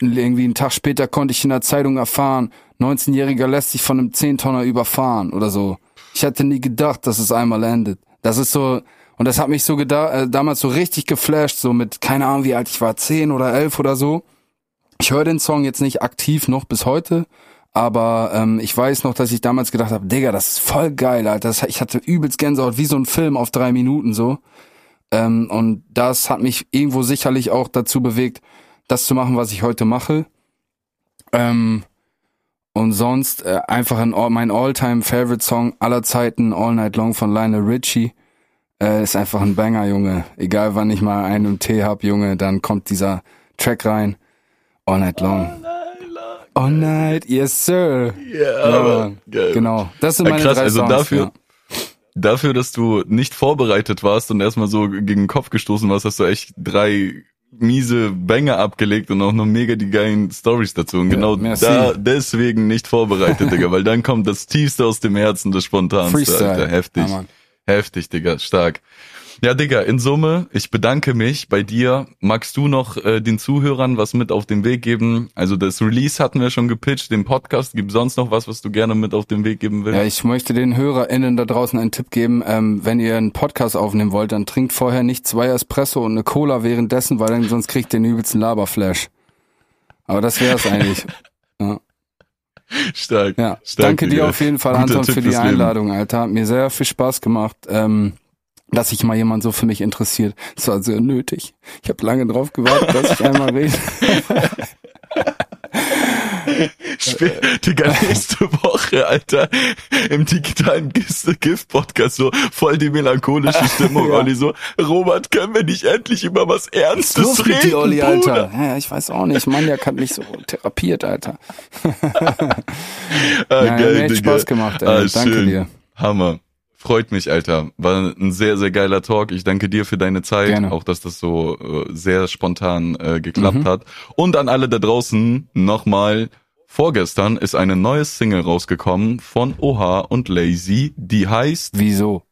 irgendwie einen Tag später konnte ich in der Zeitung erfahren, 19-Jähriger lässt sich von einem 10-Tonner überfahren oder so. Ich hätte nie gedacht, dass es einmal endet. Das ist so, und das hat mich so äh, damals so richtig geflasht, so mit, keine Ahnung, wie alt ich war, 10 oder 11 oder so. Ich höre den Song jetzt nicht aktiv noch bis heute, aber ähm, ich weiß noch, dass ich damals gedacht habe, Digga, das ist voll geil, Alter. Das, ich hatte übelst Gänsehaut, wie so ein Film auf drei Minuten so. Ähm, und das hat mich irgendwo sicherlich auch dazu bewegt, das zu machen, was ich heute mache. Ähm, und sonst äh, einfach ein, mein all-time favorite Song aller Zeiten, All Night Long von Lionel Richie. Äh, ist einfach ein Banger, Junge. Egal wann ich mal einen Tee hab, Junge, dann kommt dieser Track rein. All Night Long. All Night, long. All night yes sir. Yeah, ja, genau. Das sind meine ja, krass, drei also Songs. Dafür, ja. dafür, dass du nicht vorbereitet warst und erstmal so gegen den Kopf gestoßen warst, hast du echt drei miese Banger abgelegt und auch noch mega die geilen Stories dazu. Und genau ja, da deswegen nicht vorbereitet, Digga, weil dann kommt das Tiefste aus dem Herzen, das Spontanste, Freestyle. Alter. Heftig. Ja, Heftig, Digga, stark. Ja, Digga, in Summe, ich bedanke mich bei dir. Magst du noch äh, den Zuhörern was mit auf den Weg geben? Also das Release hatten wir schon gepitcht, den Podcast. Gibt sonst noch was, was du gerne mit auf den Weg geben willst? Ja, ich möchte den HörerInnen da draußen einen Tipp geben. Ähm, wenn ihr einen Podcast aufnehmen wollt, dann trinkt vorher nicht zwei Espresso und eine Cola währenddessen, weil dann sonst kriegt ihr den übelsten Laberflash. Aber das wär's eigentlich. Ja. Stark. Ja, stark, danke dir auf jeden Fall, Anton, Tipp für die Einladung, Alter. Hat mir sehr viel Spaß gemacht. Ähm, dass sich mal jemand so für mich interessiert. Das war sehr nötig. Ich habe lange drauf gewartet, dass ich einmal rede. Digga, nächste Woche, Alter, im digitalen GIF-Podcast so voll die melancholische Stimmung, ja. Olli, so, Robert, können wir nicht endlich über was Ernstes was reden, die Olli, Alter? Ja, ich weiß auch nicht, Maniak hat mich so therapiert, Alter. ah, ja, geil, mir echt Spaß gemacht, ey. Ah, Danke schön. dir. Hammer. Freut mich, Alter. War ein sehr, sehr geiler Talk. Ich danke dir für deine Zeit. Gerne. Auch, dass das so äh, sehr spontan äh, geklappt mhm. hat. Und an alle da draußen nochmal. Vorgestern ist eine neue Single rausgekommen von Oha und Lazy, die heißt Wieso?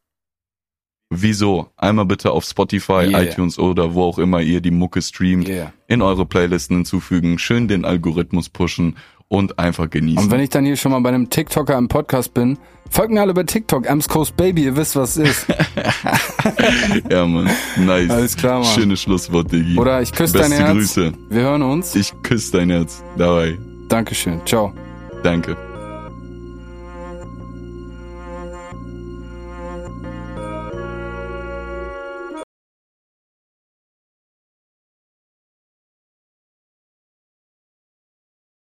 Wieso? Einmal bitte auf Spotify, yeah. iTunes oder wo auch immer ihr die Mucke streamt, yeah. in eure Playlisten hinzufügen, schön den Algorithmus pushen und einfach genießen. Und wenn ich dann hier schon mal bei einem TikToker im Podcast bin, folgt mir alle bei TikTok, Ems Coast Baby, ihr wisst, was es ist. ja, Mann. Nice. Alles klar, Mann. Schönes Schlusswort, Diggi. Oder ich küsse dein Herz. Grüße. Wir hören uns. Ich küsse dein Herz. Dabei. Dankeschön. Ciao. Danke.